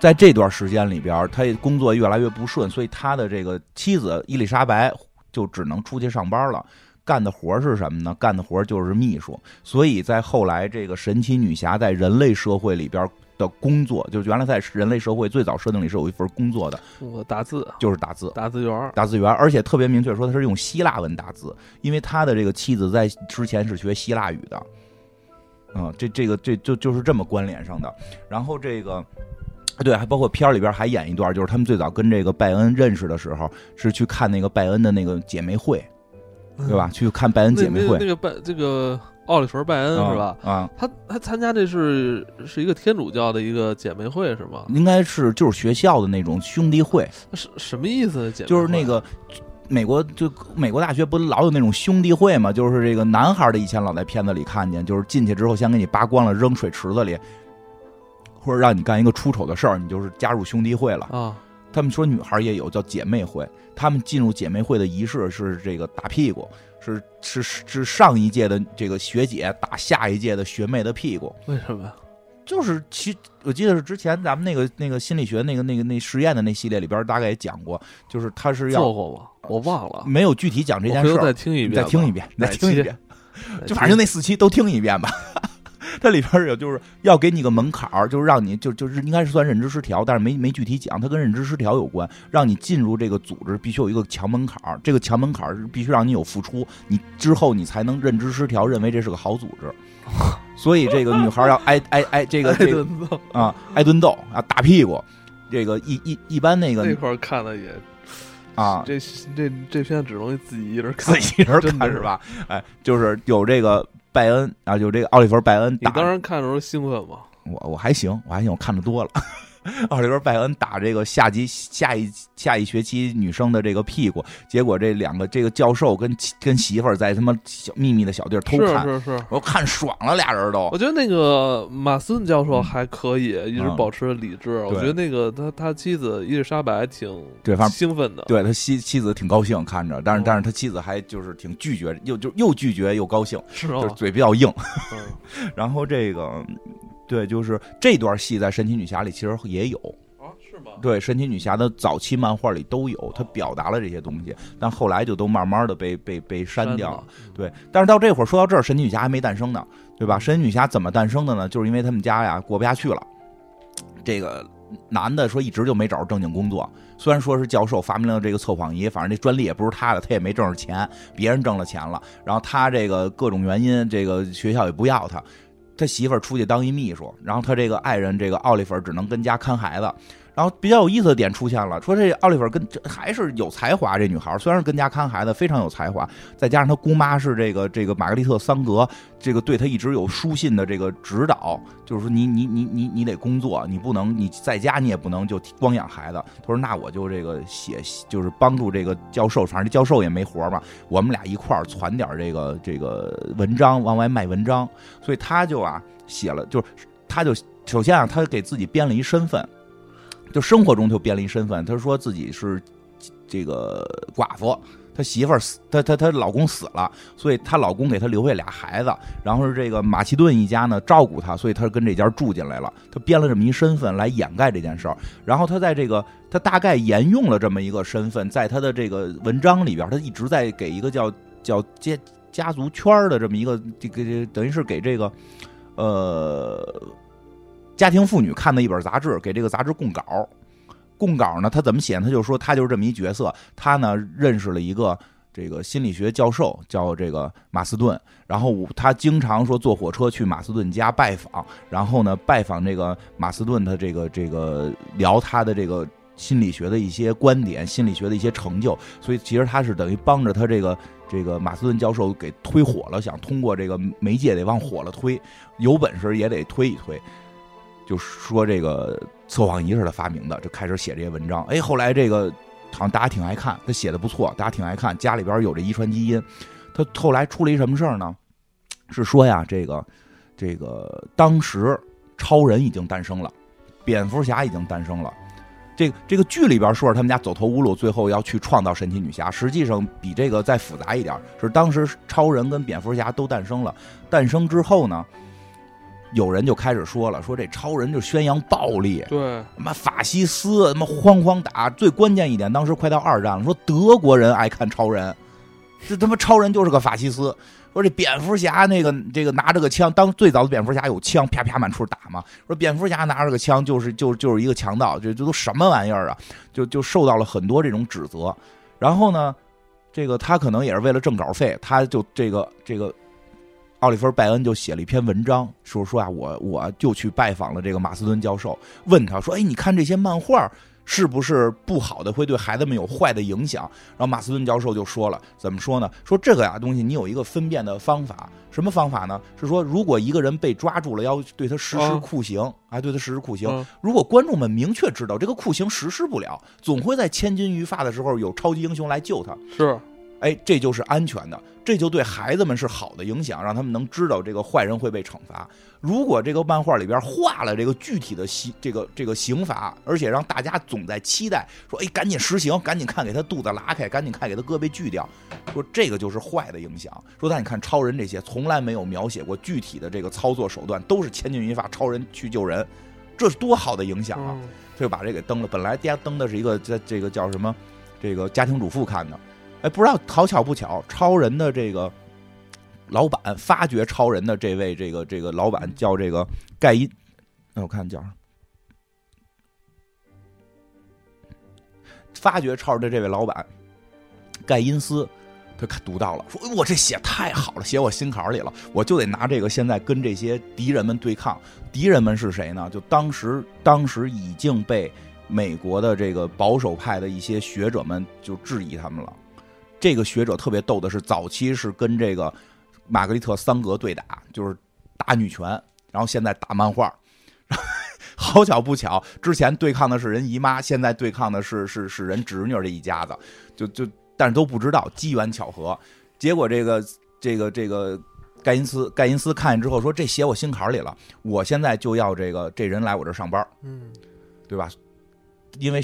A: 在这段时间里边，他也工作越来越不顺，所以他的这个妻子伊丽莎白就只能出去上班了。干的活是什么呢？干的活就是秘书。所以在后来，这个神奇女侠在人类社会里边的工作，就是原来在人类社会最早设定里是有一份工作的，
B: 我打字
A: 就是打字。
B: 打字员，
A: 打字员，而且特别明确说他是用希腊文打字，因为他的这个妻子在之前是学希腊语的，嗯，这这个这就就是这么关联上的。然后这个，对，还包括片儿里边还演一段，就是他们最早跟这个拜恩认识的时候，是去看那个拜恩的那个姐妹会，对吧？去看拜恩姐妹会
B: 那那，个拜这个奥利弗拜恩是吧？
A: 啊，
B: 他他参加这是是一个天主教的一个姐妹会是吗？
A: 应该是就是学校的那种兄弟会，
B: 什什么意思？姐妹
A: 就是那个。美国就美国大学不老有那种兄弟会嘛？就是这个男孩的以前老在片子里看见，就是进去之后先给你扒光了扔水池子里，或者让你干一个出丑的事儿，你就是加入兄弟会了。
B: 啊，
A: 他们说女孩也有叫姐妹会，他们进入姐妹会的仪式是这个打屁股，是是是上一届的这个学姐打下一届的学妹的屁股，
B: 为什么？
A: 就是其我记得是之前咱们那个那个心理学那个那个那实验的那系列里边大概也讲过，就是他是要
B: 做过吗？我忘了，
A: 没有具体讲这件事儿，
B: 再听一遍，
A: 再听一遍，再听一遍，就反正
B: 期
A: 那四期都听一遍吧。它里边有就是要给你个门槛儿，就是让你就就是应该是算认知失调，但是没没具体讲，它跟认知失调有关，让你进入这个组织必须有一个强门槛儿，这个强门槛儿是必须让你有付出，你之后你才能认知失调，认为这是个好组织。所以这个女孩要挨挨挨这个
B: 挨
A: 这个
B: 顿揍
A: 啊挨顿揍啊打屁股，这个一一一般那个
B: 那块儿看的也
A: 啊
B: 这这这片只能自己一人看
A: 自，己一人看是吧？哎，就是有这个拜恩啊，就这个奥利弗拜恩打
B: 你当时看的时候兴奋吗？
A: 我我还行，我还行，我看的多了。奥利弗·拜恩打这个下级下一下一学期女生的这个屁股，结果这两个这个教授跟跟媳妇儿在他妈小秘密的小地儿偷看，
B: 是是是。
A: 我看爽了，俩人都
B: 我觉得那个马斯顿教授还可以，一直
A: 嗯
B: 保持理智。我觉得那个他他妻子伊丽莎白挺
A: 对，反正
B: 兴奋的。
A: 对他妻妻子挺高兴看着，但是
B: 哦
A: 但是他妻子还就是挺拒绝，又就又拒绝又高兴，
B: 是
A: 就是？嘴比较硬。
B: 嗯
A: 然后这个对，就是这段戏在神奇女侠里其实也有，
B: 啊，是吗？
A: 对，神奇女侠的早期漫画里都有，它表达了这些东西，但后来就都慢慢的被被被删掉了。
B: 了。
A: 对，但是到这会儿说到这儿，神奇女侠还没诞生呢，对吧？神奇女侠怎么诞生的呢？就是因为他们家呀过不下去了，这个男的说一直就没找着正经工作，虽然说是教授发明了这个测谎仪，反正这专利也不是他的，他也没挣着钱，别人挣了钱了，然后他这个各种原因，这个学校也不要他。他媳妇儿出去当一秘书，然后他这个爱人这个奥利弗只能跟家看孩子。然后比较有意思的点出现了，说这奥利弗跟这还是有才华，这女孩虽然是跟家看孩子，非常有才华，再加上她姑妈是这个这个玛格丽特桑格，这个对她一直有书信的这个指导，就是说你你你你你得工作，你不能你在家你也不能就光养孩子。他说那我就这个写就是帮助这个教授，反正这教授也没活嘛，我们俩一块儿攒点这个这个文章往外卖文章，所以他就啊写了，就是他就首先啊他给自己编了一身份。就生活中就编了一身份，他说自己是这个寡妇，他媳妇儿死，他他他老公死了，所以她老公给她留下俩孩子，然后是这个马其顿一家呢照顾她，所以她跟这家住进来了。他编了这么一身份来掩盖这件事儿，然后他在这个他大概沿用了这么一个身份，在他的这个文章里边，他一直在给一个叫叫家家族圈的这么一个这个等于是给这个呃。家庭妇女看的一本杂志，给这个杂志供稿。供稿呢，他怎么写？他就说他就是这么一角色。他呢认识了一个这个心理学教授，叫这个马斯顿。然后他经常说坐火车去马斯顿家拜访，然后呢拜访这个马斯顿，他这个这个聊他的这个心理学的一些观点，心理学的一些成就。所以其实他是等于帮着他这个这个马斯顿教授给推火了，想通过这个媒介得往火了推，有本事也得推一推。就说这个测谎仪是他发明的，就开始写这些文章。哎，后来这个好像大家挺爱看，他写的不错，大家挺爱看。家里边有这遗传基因。他后来出了一什么事儿呢？是说呀，这个这个当时超人已经诞生了，蝙蝠侠已经诞生了。这个这个剧里边说是他们家走投无路，最后要去创造神奇女侠。实际上比这个再复杂一点，是当时超人跟蝙蝠侠都诞生了。诞生之后呢？有人就开始说了，说这超人就宣扬暴力，
B: 对，
A: 什么法西斯，他妈哐哐打。最关键一点，当时快到二战了，说德国人爱看超人，这他妈超人就是个法西斯。说这蝙蝠侠那个这个拿着个枪，当最早的蝙蝠侠有枪，啪啪满处打嘛。说蝙蝠侠拿着个枪就是就就是一个强盗，这这都什么玩意儿啊？就就受到了很多这种指责。然后呢，这个他可能也是为了挣稿费，他就这个这个。奥利弗·拜恩就写了一篇文章，说说啊，我我就去拜访了这个马斯顿教授，问他说：“哎，你看这些漫画是不是不好的，会对孩子们有坏的影响？”然后马斯顿教授就说了：“怎么说呢？说这个呀东西，你有一个分辨的方法，什么方法呢？是说如果一个人被抓住了，要对他实施酷刑，啊，对他实施酷刑。
B: 嗯
A: 如果观众们明确知道这个酷刑实施不了，总会在千钧一发的时候有超级英雄来救他。”
B: 是
A: 哎，这就是安全的，这就对孩子们是好的影响，让他们能知道这个坏人会被惩罚。如果这个漫画里边画了这个具体的刑，这个这个刑罚，而且让大家总在期待，说哎，赶紧实行，赶紧看给他肚子拉开，赶紧看给他胳膊锯掉，说这个就是坏的影响。说但你看超人这些从来没有描写过具体的这个操作手段，都是千钧一发，超人去救人，这是多好的影响啊！他就把这给登了。本来家登的是一个这这个叫什么，这个家庭主妇看的。哎，不知道好巧不巧，超人的这个老板发掘超人的这位这个这个老板叫这个盖因，那我看叫啥？发掘超人的这位老板盖因斯，他看读到了，说：“我这写太好了，写我心坎里了，我就得拿这个现在跟这些敌人们对抗。敌人们是谁呢？就当时当时已经被美国的这个保守派的一些学者们就质疑他们了。”这个学者特别逗的是，早期是跟这个玛格丽特·桑格对打，就是打女权，然后现在打漫画。好巧不巧，之前对抗的是人姨妈，现在对抗的是是是人侄女这一家子，就就但是都不知道机缘巧合。结果这个这个这个盖因斯盖因斯看见之后说：“这写我心坎里了，我现在就要这个这人来我这上班。”
B: 嗯，
A: 对吧？因为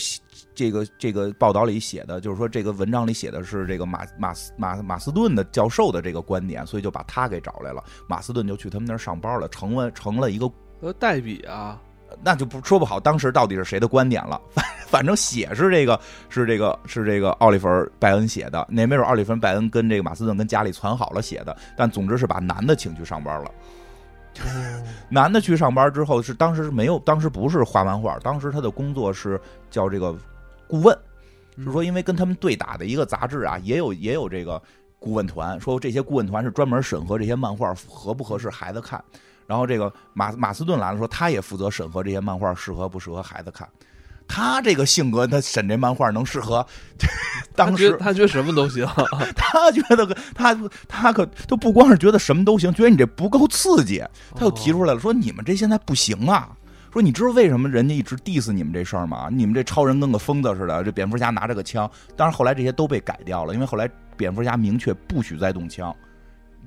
A: 这个这个报道里写的，就是说这个文章里写的是这个马马斯马马斯顿的教授的这个观点，所以就把他给找来了。马斯顿就去他们那儿上班了，成了成了一个
B: 呃代笔啊，
A: 那就不说不好，当时到底是谁的观点了？反反正写是这个是这个是这个奥利弗拜恩写的，那没准奥利弗拜恩跟这个马斯顿跟家里攒好了写的，但总之是把男的请去上班了。男的去上班之后是当时是没有，当时不是画漫画，当时他的工作是叫这个顾问，是说因为跟他们对打的一个杂志啊，也有也有这个顾问团，说这些顾问团是专门审核这些漫画合不合适孩子看，然后这个马马斯顿来了，说他也负责审核这些漫画适合不适合孩子看。他这个性格，他审这漫画能适合？当时
B: 他觉得什么都行，
A: 他觉得他他可都不光是觉得什么都行，觉得你这不够刺激，他又提出来了，说你们这现在不行啊！说你知道为什么人家一直 diss 你们这事儿吗？你们这超人跟个疯子似的，这蝙蝠侠拿着个枪，当然后来这些都被改掉了，因为后来蝙蝠侠明确不许再动枪，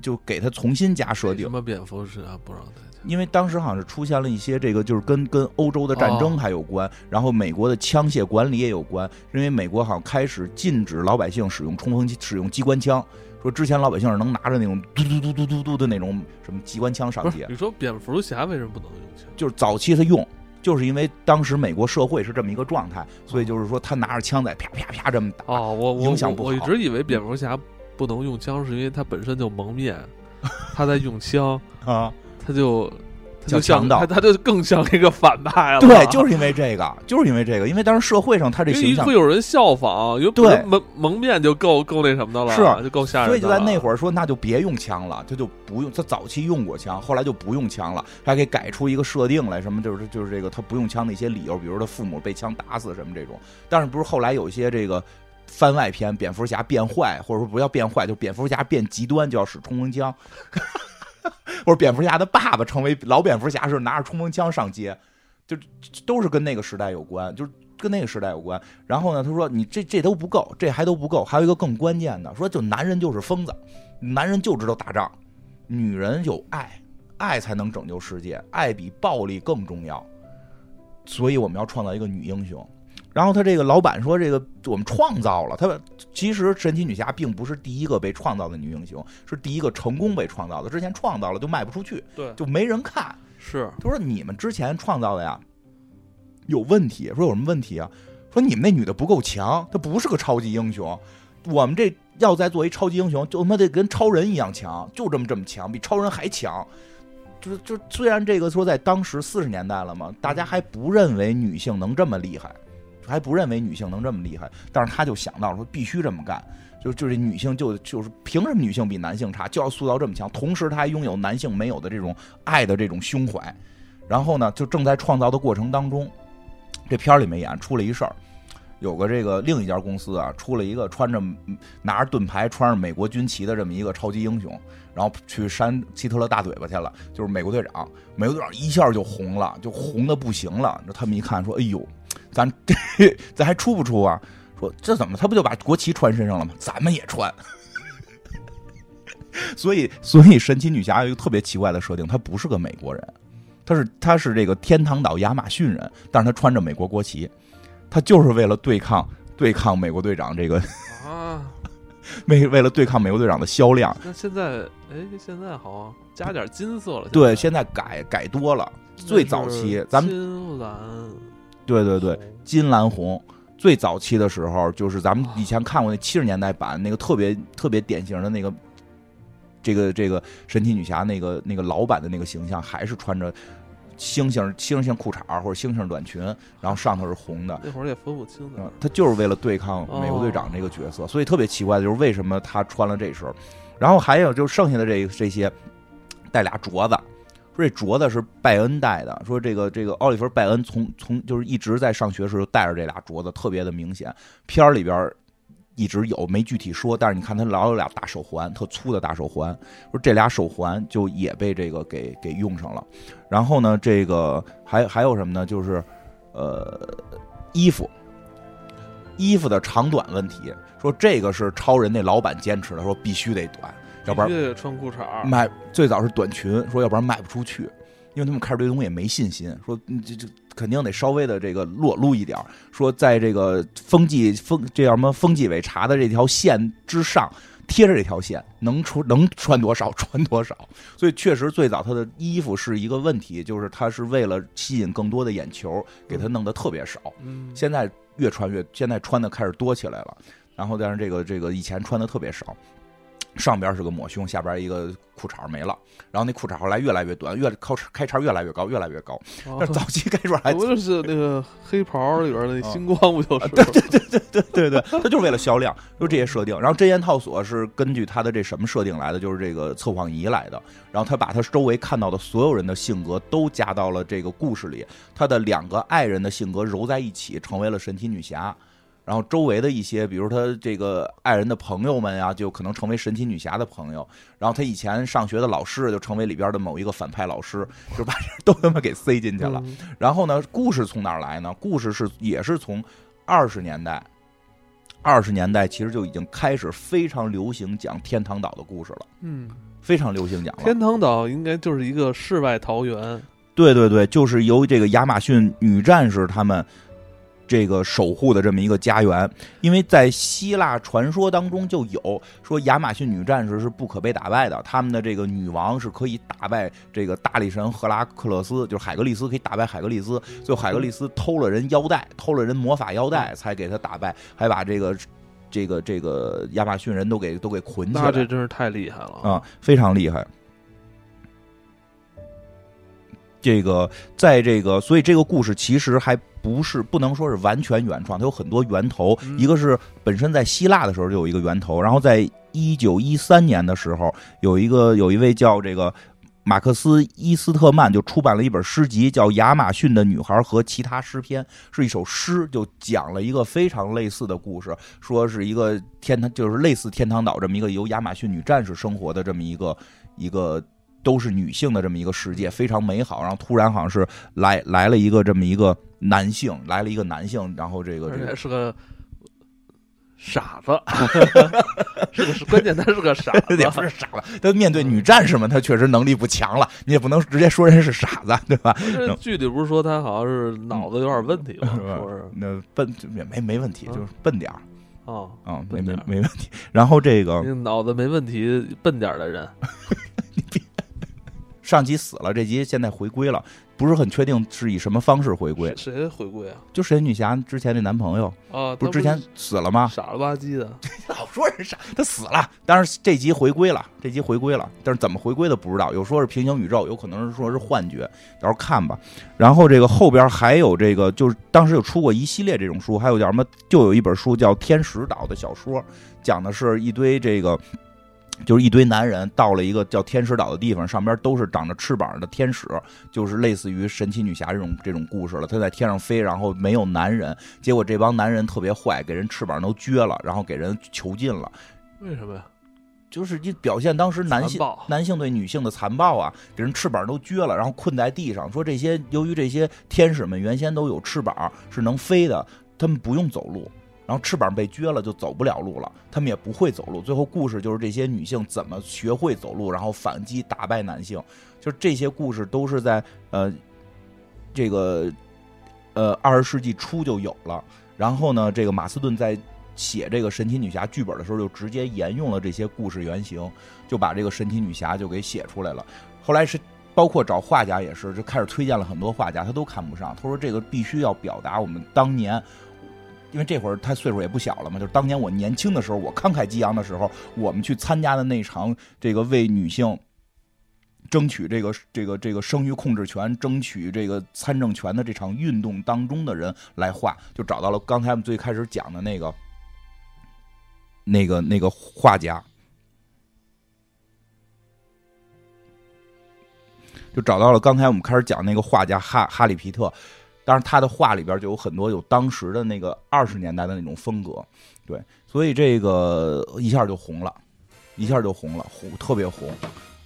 A: 就给他重新加设定。
B: 什么蝙蝠侠不让再？
A: 因为当时好像是出现了一些这个，就是跟跟欧洲的战争还有关，然后美国的枪械管理也有关。因为美国好像开始禁止老百姓使用冲锋机、使用机关枪，说之前老百姓是能拿着那种嘟嘟嘟嘟嘟嘟的那种什么机关枪上街。
B: 你说蝙蝠侠为什么不能用枪？
A: 就是早期他用，就是因为当时美国社会是这么一个状态，所以就是说他拿着枪在啪啪啪这么打。
B: 哦，我
A: 影响不好。
B: 我一直以为蝙蝠侠不能用枪，是因为他本身就蒙面，他在用枪
A: 啊，
B: 他就。
A: 就强盗，
B: 他就更像那个反派了。
A: 对，就是因为这个，就是因为这个，因为当时社会上他这形象
B: 会有人效仿，有
A: 对
B: 蒙蒙面就够够那什么的了，
A: 是
B: 就够吓人。
A: 所以就在那会儿说，那就别用枪了，他就不用。他早期用过枪，后来就不用枪了，还给改出一个设定来，什么就是就是这个他不用枪的一些理由，比如他父母被枪打死什么这种。但是不是后来有一些这个番外篇，蝙蝠侠变坏，或者说不要变坏，就蝙蝠侠变极端，就要使冲锋枪。或者蝙蝠侠的爸爸成为老蝙蝠侠时拿着冲锋枪上街，就都是跟那个时代有关，就是跟那个时代有关。然后呢，他说你这这都不够，这还都不够，还有一个更关键的，说就男人就是疯子，男人就知道打仗，女人有爱，爱才能拯救世界，爱比暴力更重要，所以我们要创造一个女英雄。然后他这个老板说：“这个我们创造了他，其实神奇女侠并不是第一个被创造的女英雄，是第一个成功被创造的。之前创造了就卖不出去，
B: 对，
A: 就没人看。
B: 是
A: 他说你们之前创造的呀有问题，说有什么问题啊？说你们那女的不够强，她不是个超级英雄。我们这要再做一超级英雄，就他妈得跟超人一样强，就这么这么强，比超人还强。就就虽然这个说在当时四十年代了嘛，大家还不认为女性能这么厉害。”还不认为女性能这么厉害，但是他就想到说必须这么干，就就这女性就就是凭什么女性比男性差，就要塑造这么强，同时他还拥有男性没有的这种爱的这种胸怀，然后呢，就正在创造的过程当中，这片儿里面演出了一事儿，有个这个另一家公司啊，出了一个穿着拿着盾牌、穿着美国军旗的这么一个超级英雄，然后去扇希特勒大嘴巴去了，就是美国队长，美国队长一下就红了，就红的不行了，那他们一看说，哎呦。咱这 咱还出不出啊？说这怎么他不就把国旗穿身上了吗？咱们也穿。所以，所以神奇女侠有一个特别奇怪的设定，她不是个美国人，她是她是这个天堂岛亚马逊人，但是她穿着美国国旗，她就是为了对抗对抗美国队长这个
B: 啊，
A: 为为了对抗美国队长的销量。
B: 那现在，哎，现在好像加点金色了。
A: 对，
B: 现
A: 现在改改多了。最早期咱们
B: 金蓝，
A: 对对对，金蓝红。最早期的时候，就是咱们以前看过那七十年代版那个特别特别典型的那个。这个这个神奇女侠那个那个老版的那个形象，还是穿着星星星星裤衩或者星星短裙，然后上头是红的。
B: 那会儿也分不清的。
A: 他就是为了对抗美国队长这个角色，所以特别奇怪的就是为什么他穿了这身。然后还有就剩下的这这些带俩镯子，说这镯子是拜恩戴的。说这个这个奥利弗拜恩从从就是一直在上学时候带着这俩镯子，特别的明显。片儿里边。一直有没具体说，但是你看他老有俩大手环，特粗的大手环，说这俩手环就也被这个给给用上了。然后呢，这个还还有什么呢？就是呃，衣服，衣服的长短问题。说这个是超人那老板坚持的，说必须得短，要不然
B: 穿裤衩
A: 卖最早是短裙，说要不然卖不出去，因为他们开始对东西也没信心，说这这。肯定得稍微的这个裸露一点说在这个风纪风这叫什么风纪委查的这条线之上贴着这条线，能穿能穿多少 穿多少。所以确实最早他的衣服是一个问题，就是他是为了吸引更多的眼球，给他弄得特别少。
B: 嗯，
A: 现在越穿越，现在穿的开始多起来了。然后但是这个这个以前穿的特别少。上边是个抹胸，下边一个裤衩没了，然后那裤衩后来越来越短，越靠开叉越来越高，越来越高。但早期开出来
B: 不就是那个黑袍里边的星光不就是？
A: 对对对对对对对，他就是为了销量，就这些设定。然后真言套索是根据他的这什么设定来的？就是这个测谎仪来的。然后他把他周围看到的所有人的性格都加到了这个故事里，他的两个爱人的性格揉在一起，成为了神奇女侠。然后周围的一些，比如他这个爱人的朋友们呀，就可能成为神奇女侠的朋友。然后他以前上学的老师就成为里边的某一个反派老师，就把这都他妈给塞进去了。然后呢，故事从哪儿来呢？故事是也是从二十年代，二十年代其实就已经开始非常流行讲天堂岛的故事了。
B: 嗯，
A: 非常流行讲。
B: 天堂岛应该就是一个世外桃源。
A: 对对对，就是由这个亚马逊女战士他们。这个守护的这么一个家园，因为在希腊传说当中就有说亚马逊女战士是不可被打败的，他们的这个女王是可以打败这个大力神赫拉克勒斯，就是海格力斯可以打败海格力斯，最后海格力斯偷了人腰带，偷了人魔法腰带才给他打败，还把这个这个这个亚马逊人都给都给捆起来，那
B: 这真是太厉害了。
A: 啊，非常厉害。这个在这个，所以这个故事其实还不是不能说是完全原创，它有很多源头。一个是本身在希腊的时候就有一个源头，然后在一九一三年的时候，有一个有一位叫这个马克思伊斯特曼就出版了一本诗集，叫《亚马逊的女孩和其他诗篇》，是一首诗，就讲了一个非常类似的故事，说是一个天堂，就是类似天堂岛这么一个由亚马逊女战士生活的这么一个一个。都是女性的这么一个世界，非常美好。然后突然好像是来来了一个这么一个男性，来了一个男性，然后这个这个
B: 是个傻子，是个关键他是个傻子，
A: 也不是傻子。他面对女战士们，他确实能力不强了。你也不能直接说人是傻子，对吧？
B: 剧里不是说他好像是脑子有点问题 是
A: 那笨也没没问题，就是笨点儿
B: 啊
A: 啊，没没没问题。然后这个
B: 脑子没问题、笨点的人。
A: 上集死了，这集现在回归了，不是很确定是以什么方式回归。
B: 谁回归啊？
A: 就神女侠之前那男朋友
B: 啊，
A: 不是之前死了吗？
B: 傻了吧唧的，
A: 老说人傻，他死了。但是这集回归了，这集回归了，但是怎么回归的不知道。有说是平行宇宙，有可能是说是幻觉，到时候看吧。然后这个后边还有这个，就是当时有出过一系列这种书，还有叫什么？就有一本书叫《天使岛》的小说，讲的是一堆这个。就是一堆男人到了一个叫天使岛的地方，上边都是长着翅膀的天使，就是类似于神奇女侠这种这种故事了。他在天上飞，然后没有男人，结果这帮男人特别坏，给人翅膀都撅了，然后给人囚禁了。
B: 为什么呀？
A: 就是你表现当时男性男性对女性的残暴啊，给人翅膀都撅了，然后困在地上。说这些由于这些天使们原先都有翅膀，是能飞的，他们不用走路。然后翅膀被撅了，就走不了路了。他们也不会走路。最后故事就是这些女性怎么学会走路，然后反击打败男性。就这些故事都是在呃这个呃二十世纪初就有了。然后呢，这个马斯顿在写这个神奇女侠剧本的时候，就直接沿用了这些故事原型，就把这个神奇女侠就给写出来了。后来是包括找画家也是，就开始推荐了很多画家，他都看不上。他说这个必须要表达我们当年。因为这会儿他岁数也不小了嘛，就是当年我年轻的时候，我慷慨激昂的时候，我们去参加的那场这个为女性争取这个这个这个生育控制权、争取这个参政权的这场运动当中的人来画，就找到了刚才我们最开始讲的那个那个那个画家，就找到了刚才我们开始讲那个画家哈哈里皮特。当然，他的画里边就有很多有当时的那个二十年代的那种风格，对，所以这个一下就红了，一下就红了，红特别红，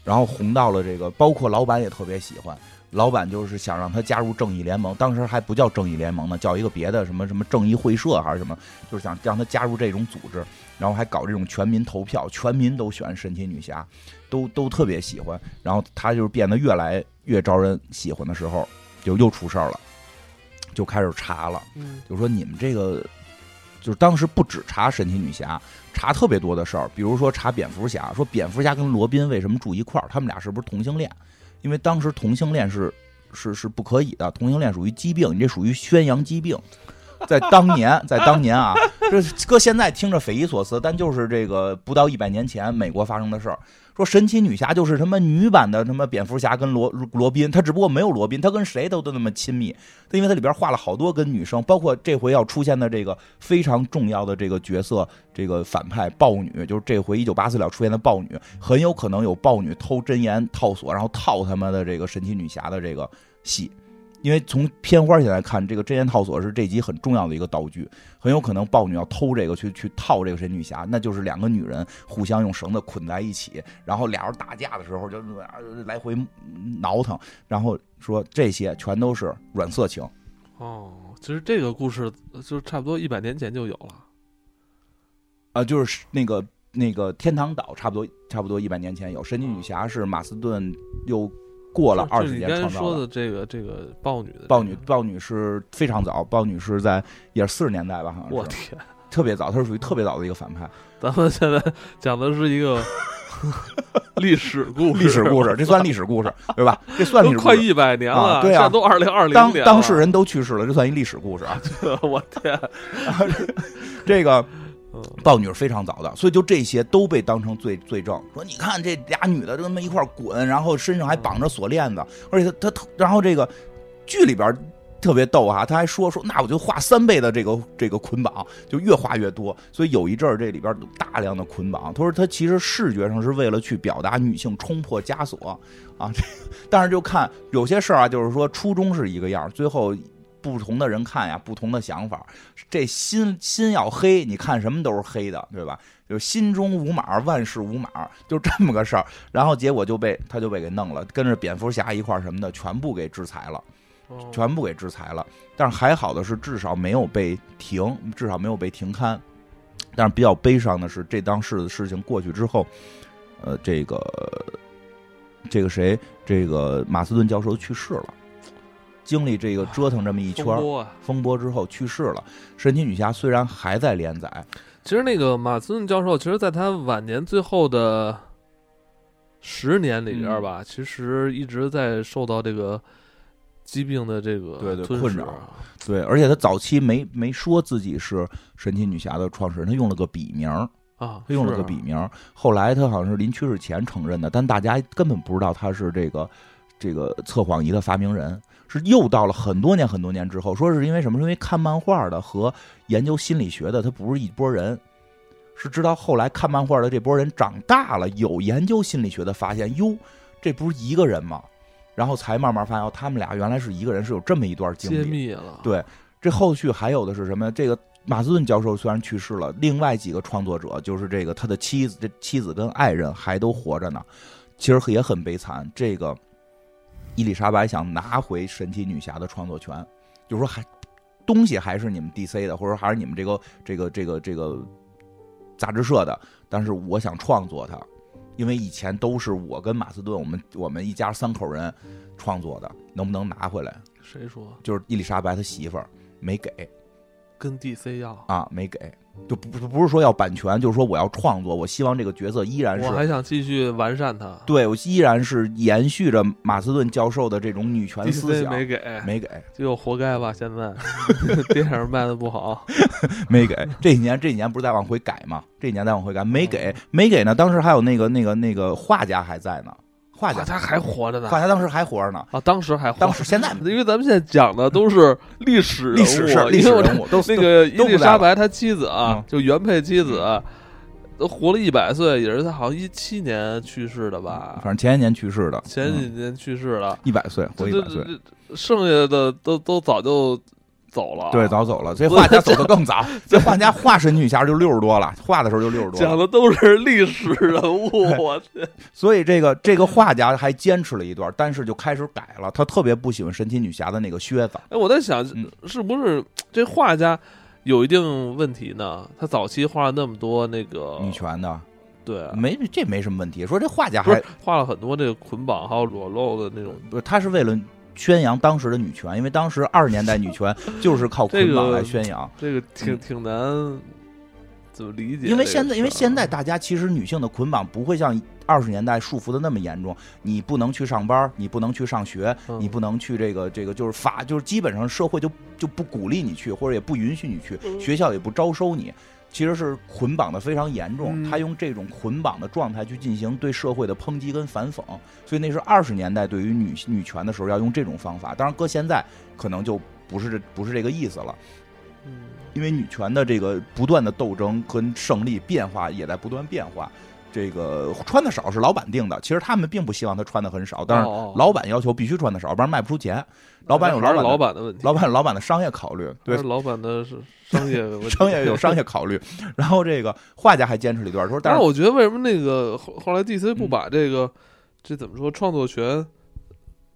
A: 然后红到了这个，包括老板也特别喜欢，老板就是想让他加入正义联盟，当时还不叫正义联盟呢，叫一个别的什么什么正义会社还是什么，就是想让他加入这种组织，然后还搞这种全民投票，全民都选神奇女侠，都都特别喜欢，然后他就是变得越来越招人喜欢的时候，就又出事儿了。就开始查了，就说你们这个，就是当时不止查神奇女侠，查特别多的事儿，比如说查蝙蝠侠，说蝙蝠侠跟罗宾为什么住一块儿，他们俩是不是同性恋？因为当时同性恋是是是不可以的，同性恋属于疾病，你这属于宣扬疾病。在当年，在当年啊，这 搁现在听着匪夷所思，但就是这个不到一百年前美国发生的事儿。说神奇女侠就是什么女版的什么蝙蝠侠跟罗罗宾，她只不过没有罗宾，她跟谁都都那么亲密。因为它里边画了好多跟女生，包括这回要出现的这个非常重要的这个角色，这个反派豹女，就是这回一九八四了出现的豹女，很有可能有豹女偷真言套索，然后套他们的这个神奇女侠的这个戏。因为从片花现在看，这个真言套索是这集很重要的一个道具，很有可能豹女要偷这个去去套这个神女侠，那就是两个女人互相用绳子捆在一起，然后俩人打架的时候就来回挠腾，然后说这些全都是软色情。
B: 哦，其实这个故事就差不多一百年前就有了，
A: 啊，就是那个那个天堂岛，差不多差不多一百年前有神奇女侠是马斯顿又。过了二十年，创造
B: 的这个这个豹女的
A: 豹女豹女是非常早，豹女是在也是四十年代吧，好像是。
B: 我天，
A: 特别早，她是属于特别早的一个反派。
B: 咱们现在讲的是一个 历史故事
A: 历史故事，这算历史故事对吧？这算历史
B: 快一百年了，
A: 对啊，
B: 都二零二零
A: 当当事人都去世了，这算一历史故事啊！
B: 我天，
A: 这个。豹女是非常早的，所以就这些都被当成罪罪证。说你看这俩女的就那么一块滚，然后身上还绑着锁链子，而且她她，然后这个剧里边特别逗哈，他还说说那我就画三倍的这个这个捆绑，就越画越多。所以有一阵儿这里边大量的捆绑。他说他其实视觉上是为了去表达女性冲破枷锁啊，但是就看有些事儿啊，就是说初衷是一个样，最后。不同的人看呀，不同的想法。这心心要黑，你看什么都是黑的，对吧？就是心中无码，万事无码，就这么个事儿。然后结果就被他就被给弄了，跟着蝙蝠侠一块儿什么的，全部给制裁了，全部给制裁了。但是还好的是，至少没有被停，至少没有被停刊。但是比较悲伤的是，这当事的事情过去之后，呃，这个这个谁，这个马斯顿教授去世了。经历这个折腾这么一圈风波之后去世了。神奇女侠虽然还在连载，
B: 其实那个马斯顿教授，其实在他晚年最后的十年里边吧，其实一直在受到这个疾病的这个
A: 对对困扰。对，而且他早期没没说自己是神奇女侠的创始人，他用了个笔名
B: 啊，
A: 他用了个笔名。后来他好像是临去世前承认的，但大家根本不知道他是这个这个测谎仪的发明人。是又到了很多年很多年之后，说是因为什么？是因为看漫画的和研究心理学的，他不是一拨人。是直到后来看漫画的这拨人长大了，有研究心理学的发现，哟，这不是一个人吗？然后才慢慢发现，他们俩原来是一个人，是有这么一段经历。
B: 揭秘了。
A: 对，这后续还有的是什么？这个马斯顿教授虽然去世了，另外几个创作者，就是这个他的妻子、这妻子跟爱人还都活着呢。其实也很悲惨。这个。伊丽莎白想拿回神奇女侠的创作权，就是说还东西还是你们 DC 的，或者还是你们这个这个这个这个杂志社的，但是我想创作它，因为以前都是我跟马斯顿，我们我们一家三口人创作的，能不能拿回来？
B: 谁说
A: 就是伊丽莎白她媳妇儿没给
B: 跟 DC 要？
A: 啊，没给，就不不不是说要版权，就是说我要创作，我希望这个角色依然是
B: 我还想继续完善它。
A: 对我依然是延续着马斯顿教授的这种女权思想，
B: 没给，
A: 没给，
B: 就活该吧。现在 电影卖的不好，
A: 没给。这几年这几年不是在往回改吗？这几年在往回改，没给，没给呢。当时还有那个那个那个画家还在呢，画家
B: 还活着呢
A: 画家当时还活着呢，
B: 啊！当时还活
A: 当时现在
B: 因为咱们现在讲的都是历史
A: 历史是
B: 人物
A: 历史人物都
B: 那个伊丽莎白她妻子啊
A: 嗯，
B: 就原配妻子，都活了一百岁，也是她好像一七年去世的吧
A: 反，正前些年去世的，
B: 前几年去世了。
A: 一百岁活一百岁，
B: 剩下的都都早就走了，
A: 对，早走了。这画家走的更早，这画家画神奇女侠就六十多了，画的时候就六十多。
B: 讲的都是历史人物，我去，
A: 所以这个这个画家还坚持了一段，但是就开始改了。他特别不喜欢神奇女侠的那个靴子，
B: 哎，我在想
A: 嗯，
B: 是不是这画家有一定问题呢？他早期画了那么多那个
A: 女，权的
B: 对，
A: 没这没什么问题。说这画家还
B: 画了很多这个捆绑还有裸露的那种，
A: 不是他是为了宣扬当时的女权，因为当时二十年代女权 就是靠捆绑来宣扬。
B: 这个挺
A: 嗯
B: 挺难怎么理解。
A: 因为现在，因为现在大家其实女性的捆绑不会像二十年代束缚的那么严重，你不能去上班，你不能去上学，
B: 嗯
A: 你不能去这个这个，就是法，就是基本上社会就就不鼓励你去，或者也不允许你去，
B: 嗯
A: 学校也不招收你。其实是捆绑的非常严重，
B: 嗯
A: 他用这种捆绑的状态去进行对社会的抨击跟反讽，所以那是二十年代对于女女权的时候要用这种方法。当然，搁现在可能就不是这不是这个意思了。
B: 嗯
A: 因为女权的这个不断的斗争跟胜利变化也在不断变化。这个穿的少是老板定的，其实他们并不希望他穿的很少，但是老板要求必须穿的少，不然卖不出钱。老板有老板的
B: 老板的问题，
A: 老板有老板的商业考虑，对
B: 老板的是商业
A: 商业有商业考虑。然后这个画家还坚持了一段说，但是
B: 我觉得为什么那个后后来 DC 不
A: 嗯
B: 把这个、这怎么说创作权，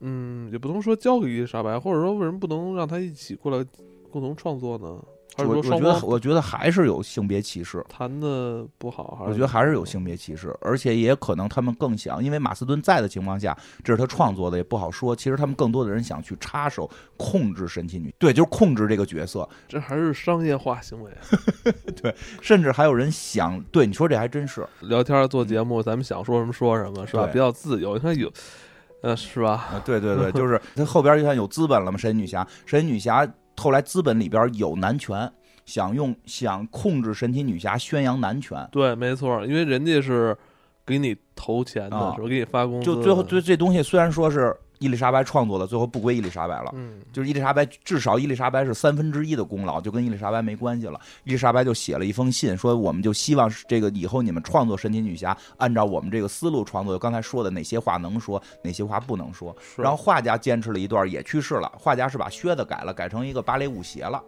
B: 嗯，也不能说交给伊丽莎白，或者说为什么不能让他一起过来共同创作呢？还是
A: 我我觉得我觉得还是有性别歧视。
B: 谈的不好？还是
A: 我觉得还是有性别歧视，而且也可能他们更想，因为马斯顿在的情况下，这是他创作的，也不好说。其实他们更多的人想去插手控制神奇女，对，就是控制这个角色，
B: 这还是商业化行为。
A: 对甚至还有人想，对你说这还真是，
B: 聊天做节目，咱们想说什么说什么，是吧？比较自由。你看有，呃，是吧？
A: 啊，对对对，就是他后边就看有资本了嘛，神奇女侠，神奇女侠后来资本里边有男权，想用想控制神奇女侠，宣扬男权，
B: 对，没错，因为人家是给你投钱的，
A: 啊
B: 是吧？给你发工资，
A: 就最后对这东西虽然说是伊丽莎白创作的，最后不归伊丽莎白了。
B: 嗯，
A: 就是伊丽莎白，至少伊丽莎白是三分之一的功劳，就跟伊丽莎白没关系了。伊丽莎白就写了一封信，说我们就希望这个以后你们创作神奇女侠，按照我们这个思路创作。刚才说的哪些话能说，哪些话不能说。然后画家坚持了一段，也去世了。画家是把靴子改了，改成一个芭蕾舞鞋了。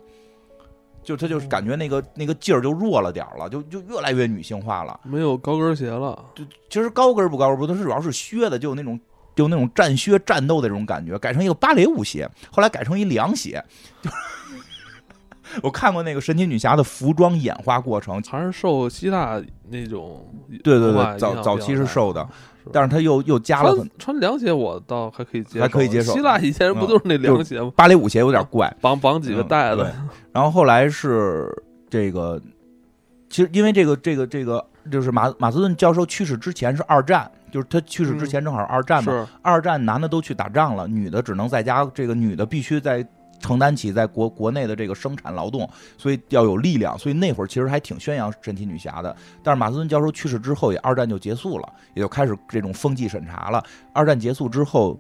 A: 就他就是感觉那个那个劲儿就弱了点儿了，就就越来越女性化了。
B: 没有高跟鞋了。
A: 就其实高跟儿不高跟儿不，它是主要是靴子，就有那种就那种战靴战斗的这种感觉，改成一个芭蕾舞鞋，后来改成一凉鞋。就 我看过那个神奇女侠的服装演化过程，
B: 还是受希腊那种
A: 对对对，早早期是受的，
B: 是
A: 但是他又又加了很
B: 穿穿凉鞋，我倒还可以接受，
A: 还可以接受。
B: 希腊以前人不
A: 嗯
B: 都是那凉鞋吗？
A: 芭蕾舞鞋有点怪，
B: 绑绑几个
A: 嗯
B: 带子。
A: 对，然后后来是这个，其实因为这个这个这个就是马马斯顿教授去世之前是二战，就是他去世之前正好是二战嘛，
B: 是
A: 二战男的都去打仗了，女的只能在家，这个女的必须在承担起在国国内的这个生产劳动，所以要有力量，所以那会儿其实还挺宣扬神奇女侠的。但是马斯顿教授去世之后，也二战就结束了，也就开始这种风纪审查了。二战结束之后，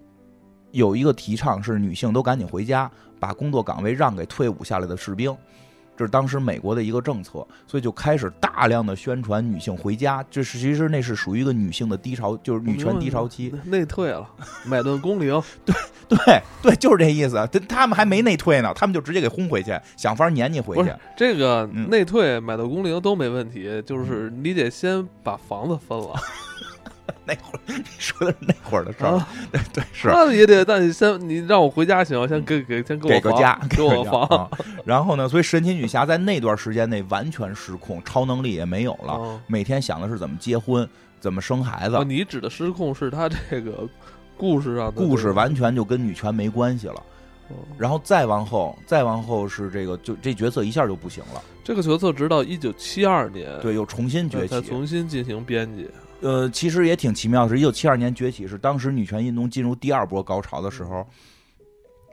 A: 有一个提倡是女性都赶紧回家，把工作岗位让给退伍下来的士兵。这是当时美国的一个政策，所以就开始大量的宣传女性回家。这是其实那是属于一个女性的低潮，就是女权低潮期。
B: 内退了，买顿工龄，
A: 对对对，就是这意思。他他们还没内退呢，他们就直接给轰回去，想法撵你回去。
B: 这个
A: 嗯
B: 内退买到工龄都没问题，就是你得先把房子分了，
A: 那会儿你说的是那会儿的事儿，
B: 啊，
A: 对对是。
B: 那也得，那你先你让我回家行，先给给先给我
A: 给个家，
B: 给我房，
A: 啊。然后呢，所以神奇女侠在那段时间内完全失控，超能力也没有了，
B: 哦
A: 每天想的是怎么结婚，怎么生孩子
B: 哦，，你指的失控是她这个故事上的
A: 故事完全就跟女权没关系了。
B: 哦
A: 然后再往后，再往后是这个，就这角色一下就不行了，
B: 这个角色直到一九七二年
A: 对，又重新崛
B: 才
A: 起。
B: 重新进行编辑。
A: 呃，其实也挺奇妙的是，一九七二年崛起是当时女权运动进入第二波高潮的时候，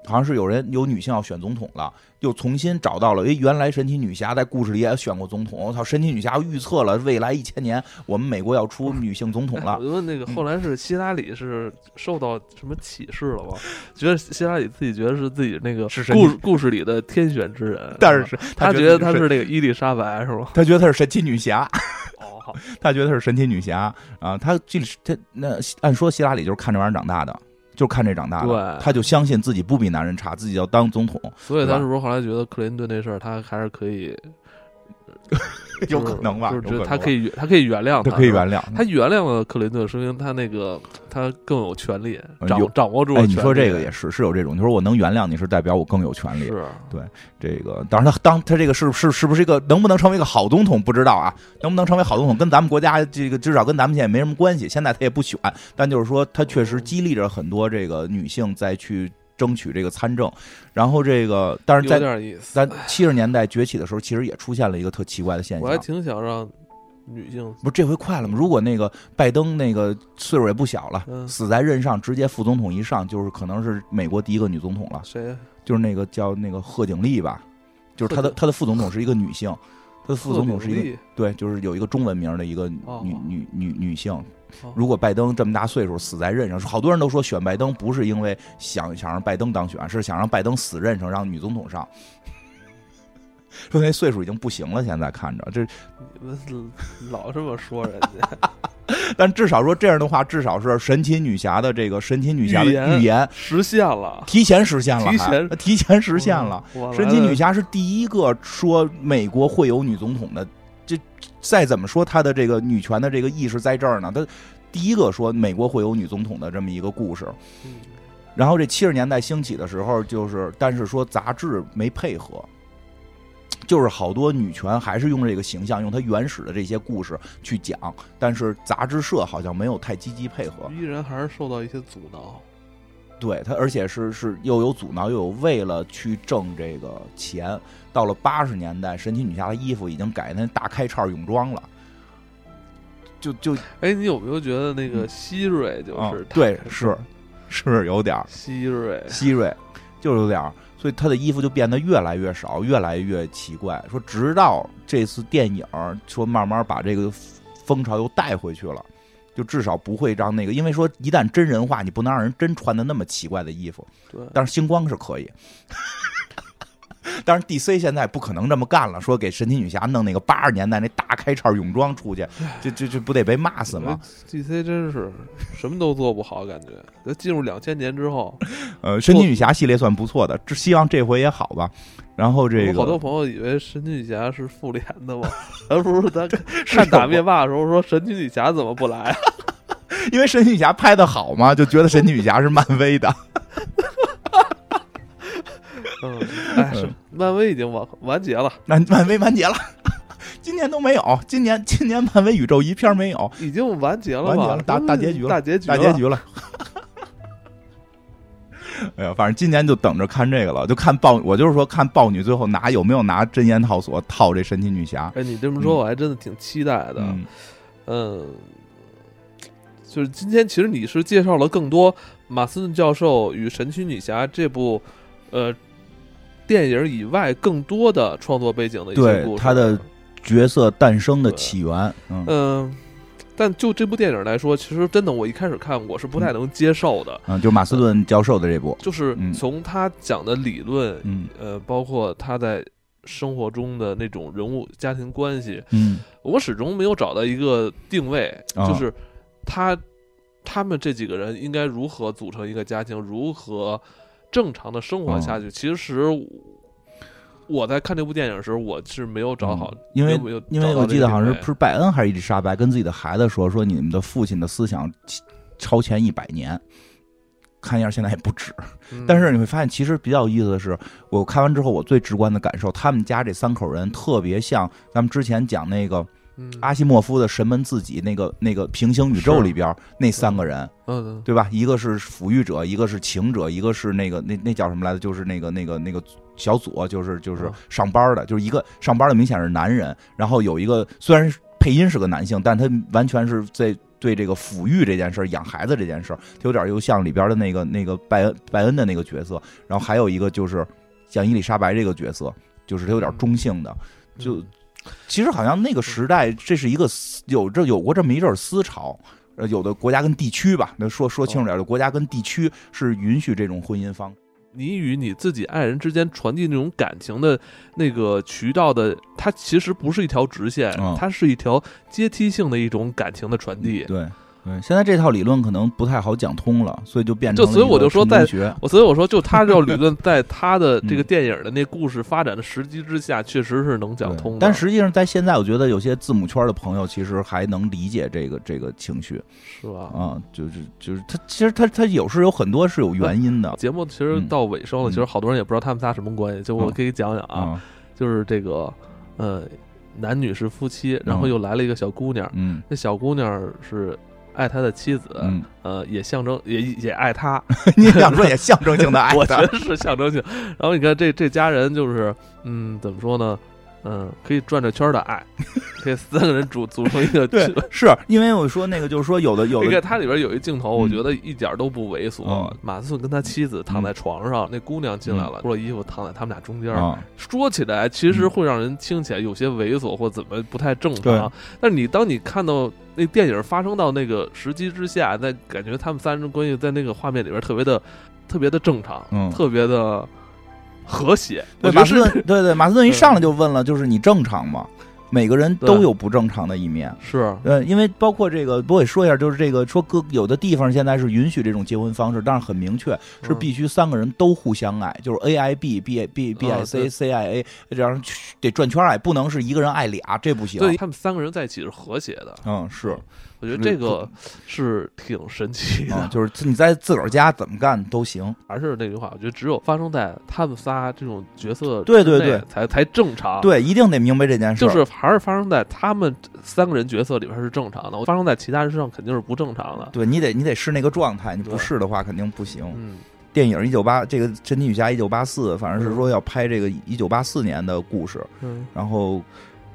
A: 好像是有人有女性要选总统了，又重新找到了，诶，原来神奇女侠在故事里也选过总统，我操，神奇女侠预测了未来一千年我们美国要出女性总统了。
B: 我，觉得那个后来是希拉里是受到什么启示了吗？觉得希拉里自己觉得是自己那个故故事里的天选之人，
A: 但是是
B: 他
A: 觉
B: 觉得他
A: 是
B: 是那个伊丽莎白是吗？
A: 他觉得她是神奇女侠，
B: 哦，
A: 他觉得她是神奇女侠啊，他这他那按说希拉里就是看这玩意儿长大的，就看这长大的，
B: 对。
A: 他就相信自己不比男人差，自己要当总统，
B: 所以他是不是后来觉得克林顿这事儿他还是可以，
A: 有可能吧？
B: 他可以他可以原谅
A: 他
B: 他，
A: 可以原谅
B: 他原谅了克林顿，说明他那个他更有权利，掌握住
A: 你说这个也是是有这种，你说我能原谅你是代表我更有权利。
B: 是
A: 这个当然他当他这个是是是不是一个能不能成为一个好总统不知道啊？能不能成为好总统跟咱们国家这个至少跟咱们现在没什么关系。现在他也不选，但就是说他确实激励着很多这个女性再去争取这个参政。然后这个但是
B: 有
A: 在。咱七十年代崛起的时候，其实也出现了一个特奇怪的现象
B: 我还。挺想让女性
A: 不是这回快了吗？如果那个拜登那个岁数也不小了，
B: 嗯
A: 死在任上，直接副总统一上，就是可能是美国第一个女总统了。
B: 谁呀
A: 就是那个叫那个贺锦丽吧，就是她的她的副总统是一个女性，她的副总统是一个对，就是有一个中文名的一个女
B: 哦
A: 女女女女性
B: 哦。
A: 如果拜登这么大岁数死在任上，好多人都说选拜登不是因为想想让拜登当选，是想让拜登死任上，让女总统上。说那岁数已经不行了，现在看着这，
B: 你们老这么说人家，
A: 但至少说这样的话，至少是神奇女侠的这个神奇女侠的
B: 预言实现了，
A: 提前实现了，
B: 提前
A: 提前实现了。神奇女侠是第一个说美国会有女总统的，这再怎么说她的这个女权的这个意识在这儿呢？她第一个说美国会有女总统的这么一个故事。
B: 嗯
A: 然后这七十年代兴起的时候，就是但是说杂志没配合，就是好多女权还是用这个形象，用她原始的这些故事去讲，但是杂志社好像没有太积极配合。
B: 依然还是受到一些阻挠。
A: 对他，而且是是又有阻挠，又有为了去挣这个钱。到了八十年代，神奇女侠的衣服已经改那大开叉泳装了，就就
B: 哎，你有没有觉得那个希瑞就
A: 啊
B: 是他
A: 对是是有点儿
B: 希瑞，
A: 希瑞，就有点儿，所以他的衣服就变得越来越少，越来越奇怪。说直到这次电影说慢慢把这个风潮又带回去了。就至少不会让那个，因为说一旦真人化，你不能让人真穿的那么奇怪的衣服。
B: 对，
A: 但是星光是可以。但是 DC 现在不可能这么干了，说给神奇女侠弄那个八十年代那大开叉泳装出去，这这这不得被骂死吗
B: ？？DC 真是什么都做不好，感觉。那进入两千年之后，
A: 呃，神奇女侠系列算不错的，这希望这回也好吧。然后这
B: 个好多朋友以为神奇女侠是复联的嘛，而不是咱看打灭霸的时候说神奇女侠怎么不来啊？
A: 因为神奇女侠拍的好嘛，就觉得神奇女侠是漫威的。
B: 嗯，哎，是漫威已经完完结了，
A: 漫漫威完结了，今年都没有，今年今年漫威宇宙一片没有，
B: 已经完结了吧？
A: 完结了大大结局了
B: 大结局，
A: 大结。局了。哎呀，反正今年就等着看这个了，就看豹，我就是说看豹女最后拿有没有拿真言套索套这神奇女侠。
B: 哎，你这么说，我还真的挺期待的。
A: 嗯，
B: 嗯，就是今天其实你是介绍了更多马斯顿教授与神奇女侠这部呃电影以外更多的创作背景的一些
A: 对
B: 故事。
A: 他的角色诞生的起源，嗯。
B: 嗯。但就这部电影来说，其实真的，我一开始看我是不太能接受的，
A: 嗯，就马斯顿教授的这部，
B: 就是
A: 嗯。
B: 从他讲的理论，
A: 嗯。
B: 呃，包括他在生活中的那种人物家庭关系，
A: 嗯。
B: 我始终没有找到一个定位，
A: 啊。
B: 就是他他们这几个人应该如何组成一个家庭，如何正常的生活下去。其实我我在看这部电影的时候，我是没有找好，
A: 因为因为我记得好像是
B: 这个定位
A: 是拜恩还是伊丽莎白跟自己的孩子说说你们的父亲的思想超前一百年，看样现在也不止。
B: 嗯
A: 但是你会发现，其实比较有意思的是，我看完之后，我最直观的感受，他们家这三口人特别像咱们之前讲那个
B: 嗯。
A: 阿西莫夫的《神门自己》那个那个平行宇宙里边那三个人，
B: 嗯嗯。
A: 对吧？一个是抚育者，一个是情者，一个是那个那那叫什么来着？就是那个那个那个小左，就是就是
B: 嗯。
A: 上班的，就是一个上班的明显是男人，然后有一个虽然配音是个男性，但他完全是在对这个抚育这件事儿、养孩子这件事儿，他有点又像里边的那个那个拜恩拜恩的那个角色，然后还有一个就是像伊丽莎白这个角色，就是他有点中性的，就
B: 嗯
A: 其实好像那个时代，这是一个有这有过这么一阵儿思潮，呃，有的国家跟地区吧，那说说清楚点儿，有的国家跟地区是允许这种婚姻方。
B: 你与你自己爱人之间传递那种感情的那个渠道的，它其实不是一条直线，
A: 嗯
B: 它是一条阶梯性的一种感情的传递。
A: 对对，现在这套理论可能不太好讲通了，所以就变成
B: 就所以我就说在我所以我说，就他这套理论，在他的这个
A: 嗯
B: 电影的那故事发展的时机之下，确实是能讲通的。
A: 但实际上，在现在，我觉得有些字母圈的朋友其实还能理解这个这个情绪
B: 是吧？
A: 啊，就是就是他其实他他有时有很多是有原因的
B: 节目其实
A: 嗯
B: 到尾声了，
A: 嗯
B: 其实好多人也不知道他们仨什么关系。就我
A: 嗯
B: 可以讲讲啊，
A: 啊，
B: 就是这个呃，男女是夫妻，然后
A: 嗯
B: 又来了一个小姑娘，
A: 嗯
B: 那小姑娘是爱他的妻子，
A: 嗯，
B: 呃，也象征也也爱他，
A: 你想说也象征性的爱他，
B: 我觉得是象征性。然后你看这这家人就是，嗯，怎么说呢？嗯，可以转着圈的爱，可以三个人组组成一个
A: 对，是因为我说那个就是说有的有的
B: 你看它里边有一镜头，我
A: 嗯
B: 觉得一点都不猥琐。
A: 嗯
B: 马斯顿跟他妻子躺在床上，那姑娘进来了，脱了衣服躺在他们俩中间。
A: 啊，
B: 说起来，其实
A: 嗯
B: 会让人听起来有些猥琐或怎么不太正常。但是你当你看到那电影发生到那个时机之下，在感觉他们三人关系在那个画面里边特别的、特别的正常，
A: 嗯
B: 特别的和谐。
A: 对，马斯顿，对对，马斯顿一上来就问了，就是你正常吗？每个人都有不正常的一面。
B: 是
A: 呃，因为包括这个，我也说一下，就是这个说各有的地方现在是允许这种结婚方式，但是很明确是
B: 嗯
A: 必须三个人都互相爱，就是 A I B B B B I
B: 啊
A: C
B: 对
A: C I A 这样得转圈爱，不能是一个人爱俩，这不行。
B: 对他们三个人在一起是和谐的。
A: 嗯，是
B: 我觉得这个是挺神奇的。
A: 啊，就是你在自个儿家怎么干都行。
B: 还是那句话，我觉得只有发生在他们仨这种角色
A: 对对对
B: 才才正常。，
A: 对，一定得明白这件事儿。
B: 就是还是发生在他们三个人角色里边是正常的，发生在其他人身上肯定是不正常的。
A: 对你得你得是那个状态，你不
B: 对
A: 是的话肯定不行。
B: 嗯，
A: 电影一九八这个《神奇女侠》一九八四，反正是说要拍这个一九八四年的故事，
B: 嗯
A: 然后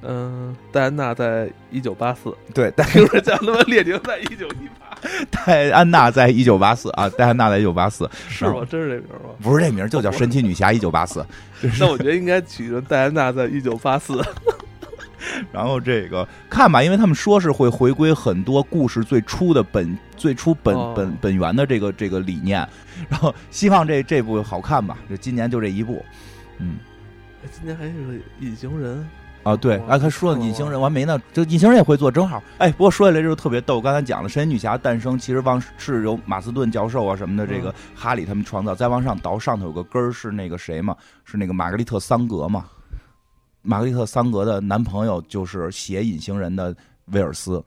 B: 嗯，戴安娜在一九八四，
A: 对戴
B: 听着像他妈列宁在一九一八，
A: 戴安娜在一九八四啊，戴安娜在一九八四，
B: 是吗？真是这名吗？
A: 不是这名就叫神奇女侠一九八四。
B: 那我觉得应该取成戴安娜在一九八四。
A: 然后这个看吧，因为他们说是会回归很多故事最初的本最初本
B: 哦
A: 本本源的这个这个理念，然后希望这这部好看吧，就今年就这一部。嗯
B: 今年还是个隐形人，
A: 啊，对，
B: 哇
A: 啊，他说了
B: 哦
A: 隐形人，我还没呢，这隐形人也会做，正好。哎，不过说起来就特别逗，刚才讲了神奇女侠诞生，其实往是由马斯顿教授啊什么的，这个
B: 嗯
A: 哈里他们创造，再往上倒，上头有个根儿是那个谁嘛，是那个玛格丽特桑格嘛。玛格丽特桑格的男朋友就是写隐形人的威尔斯，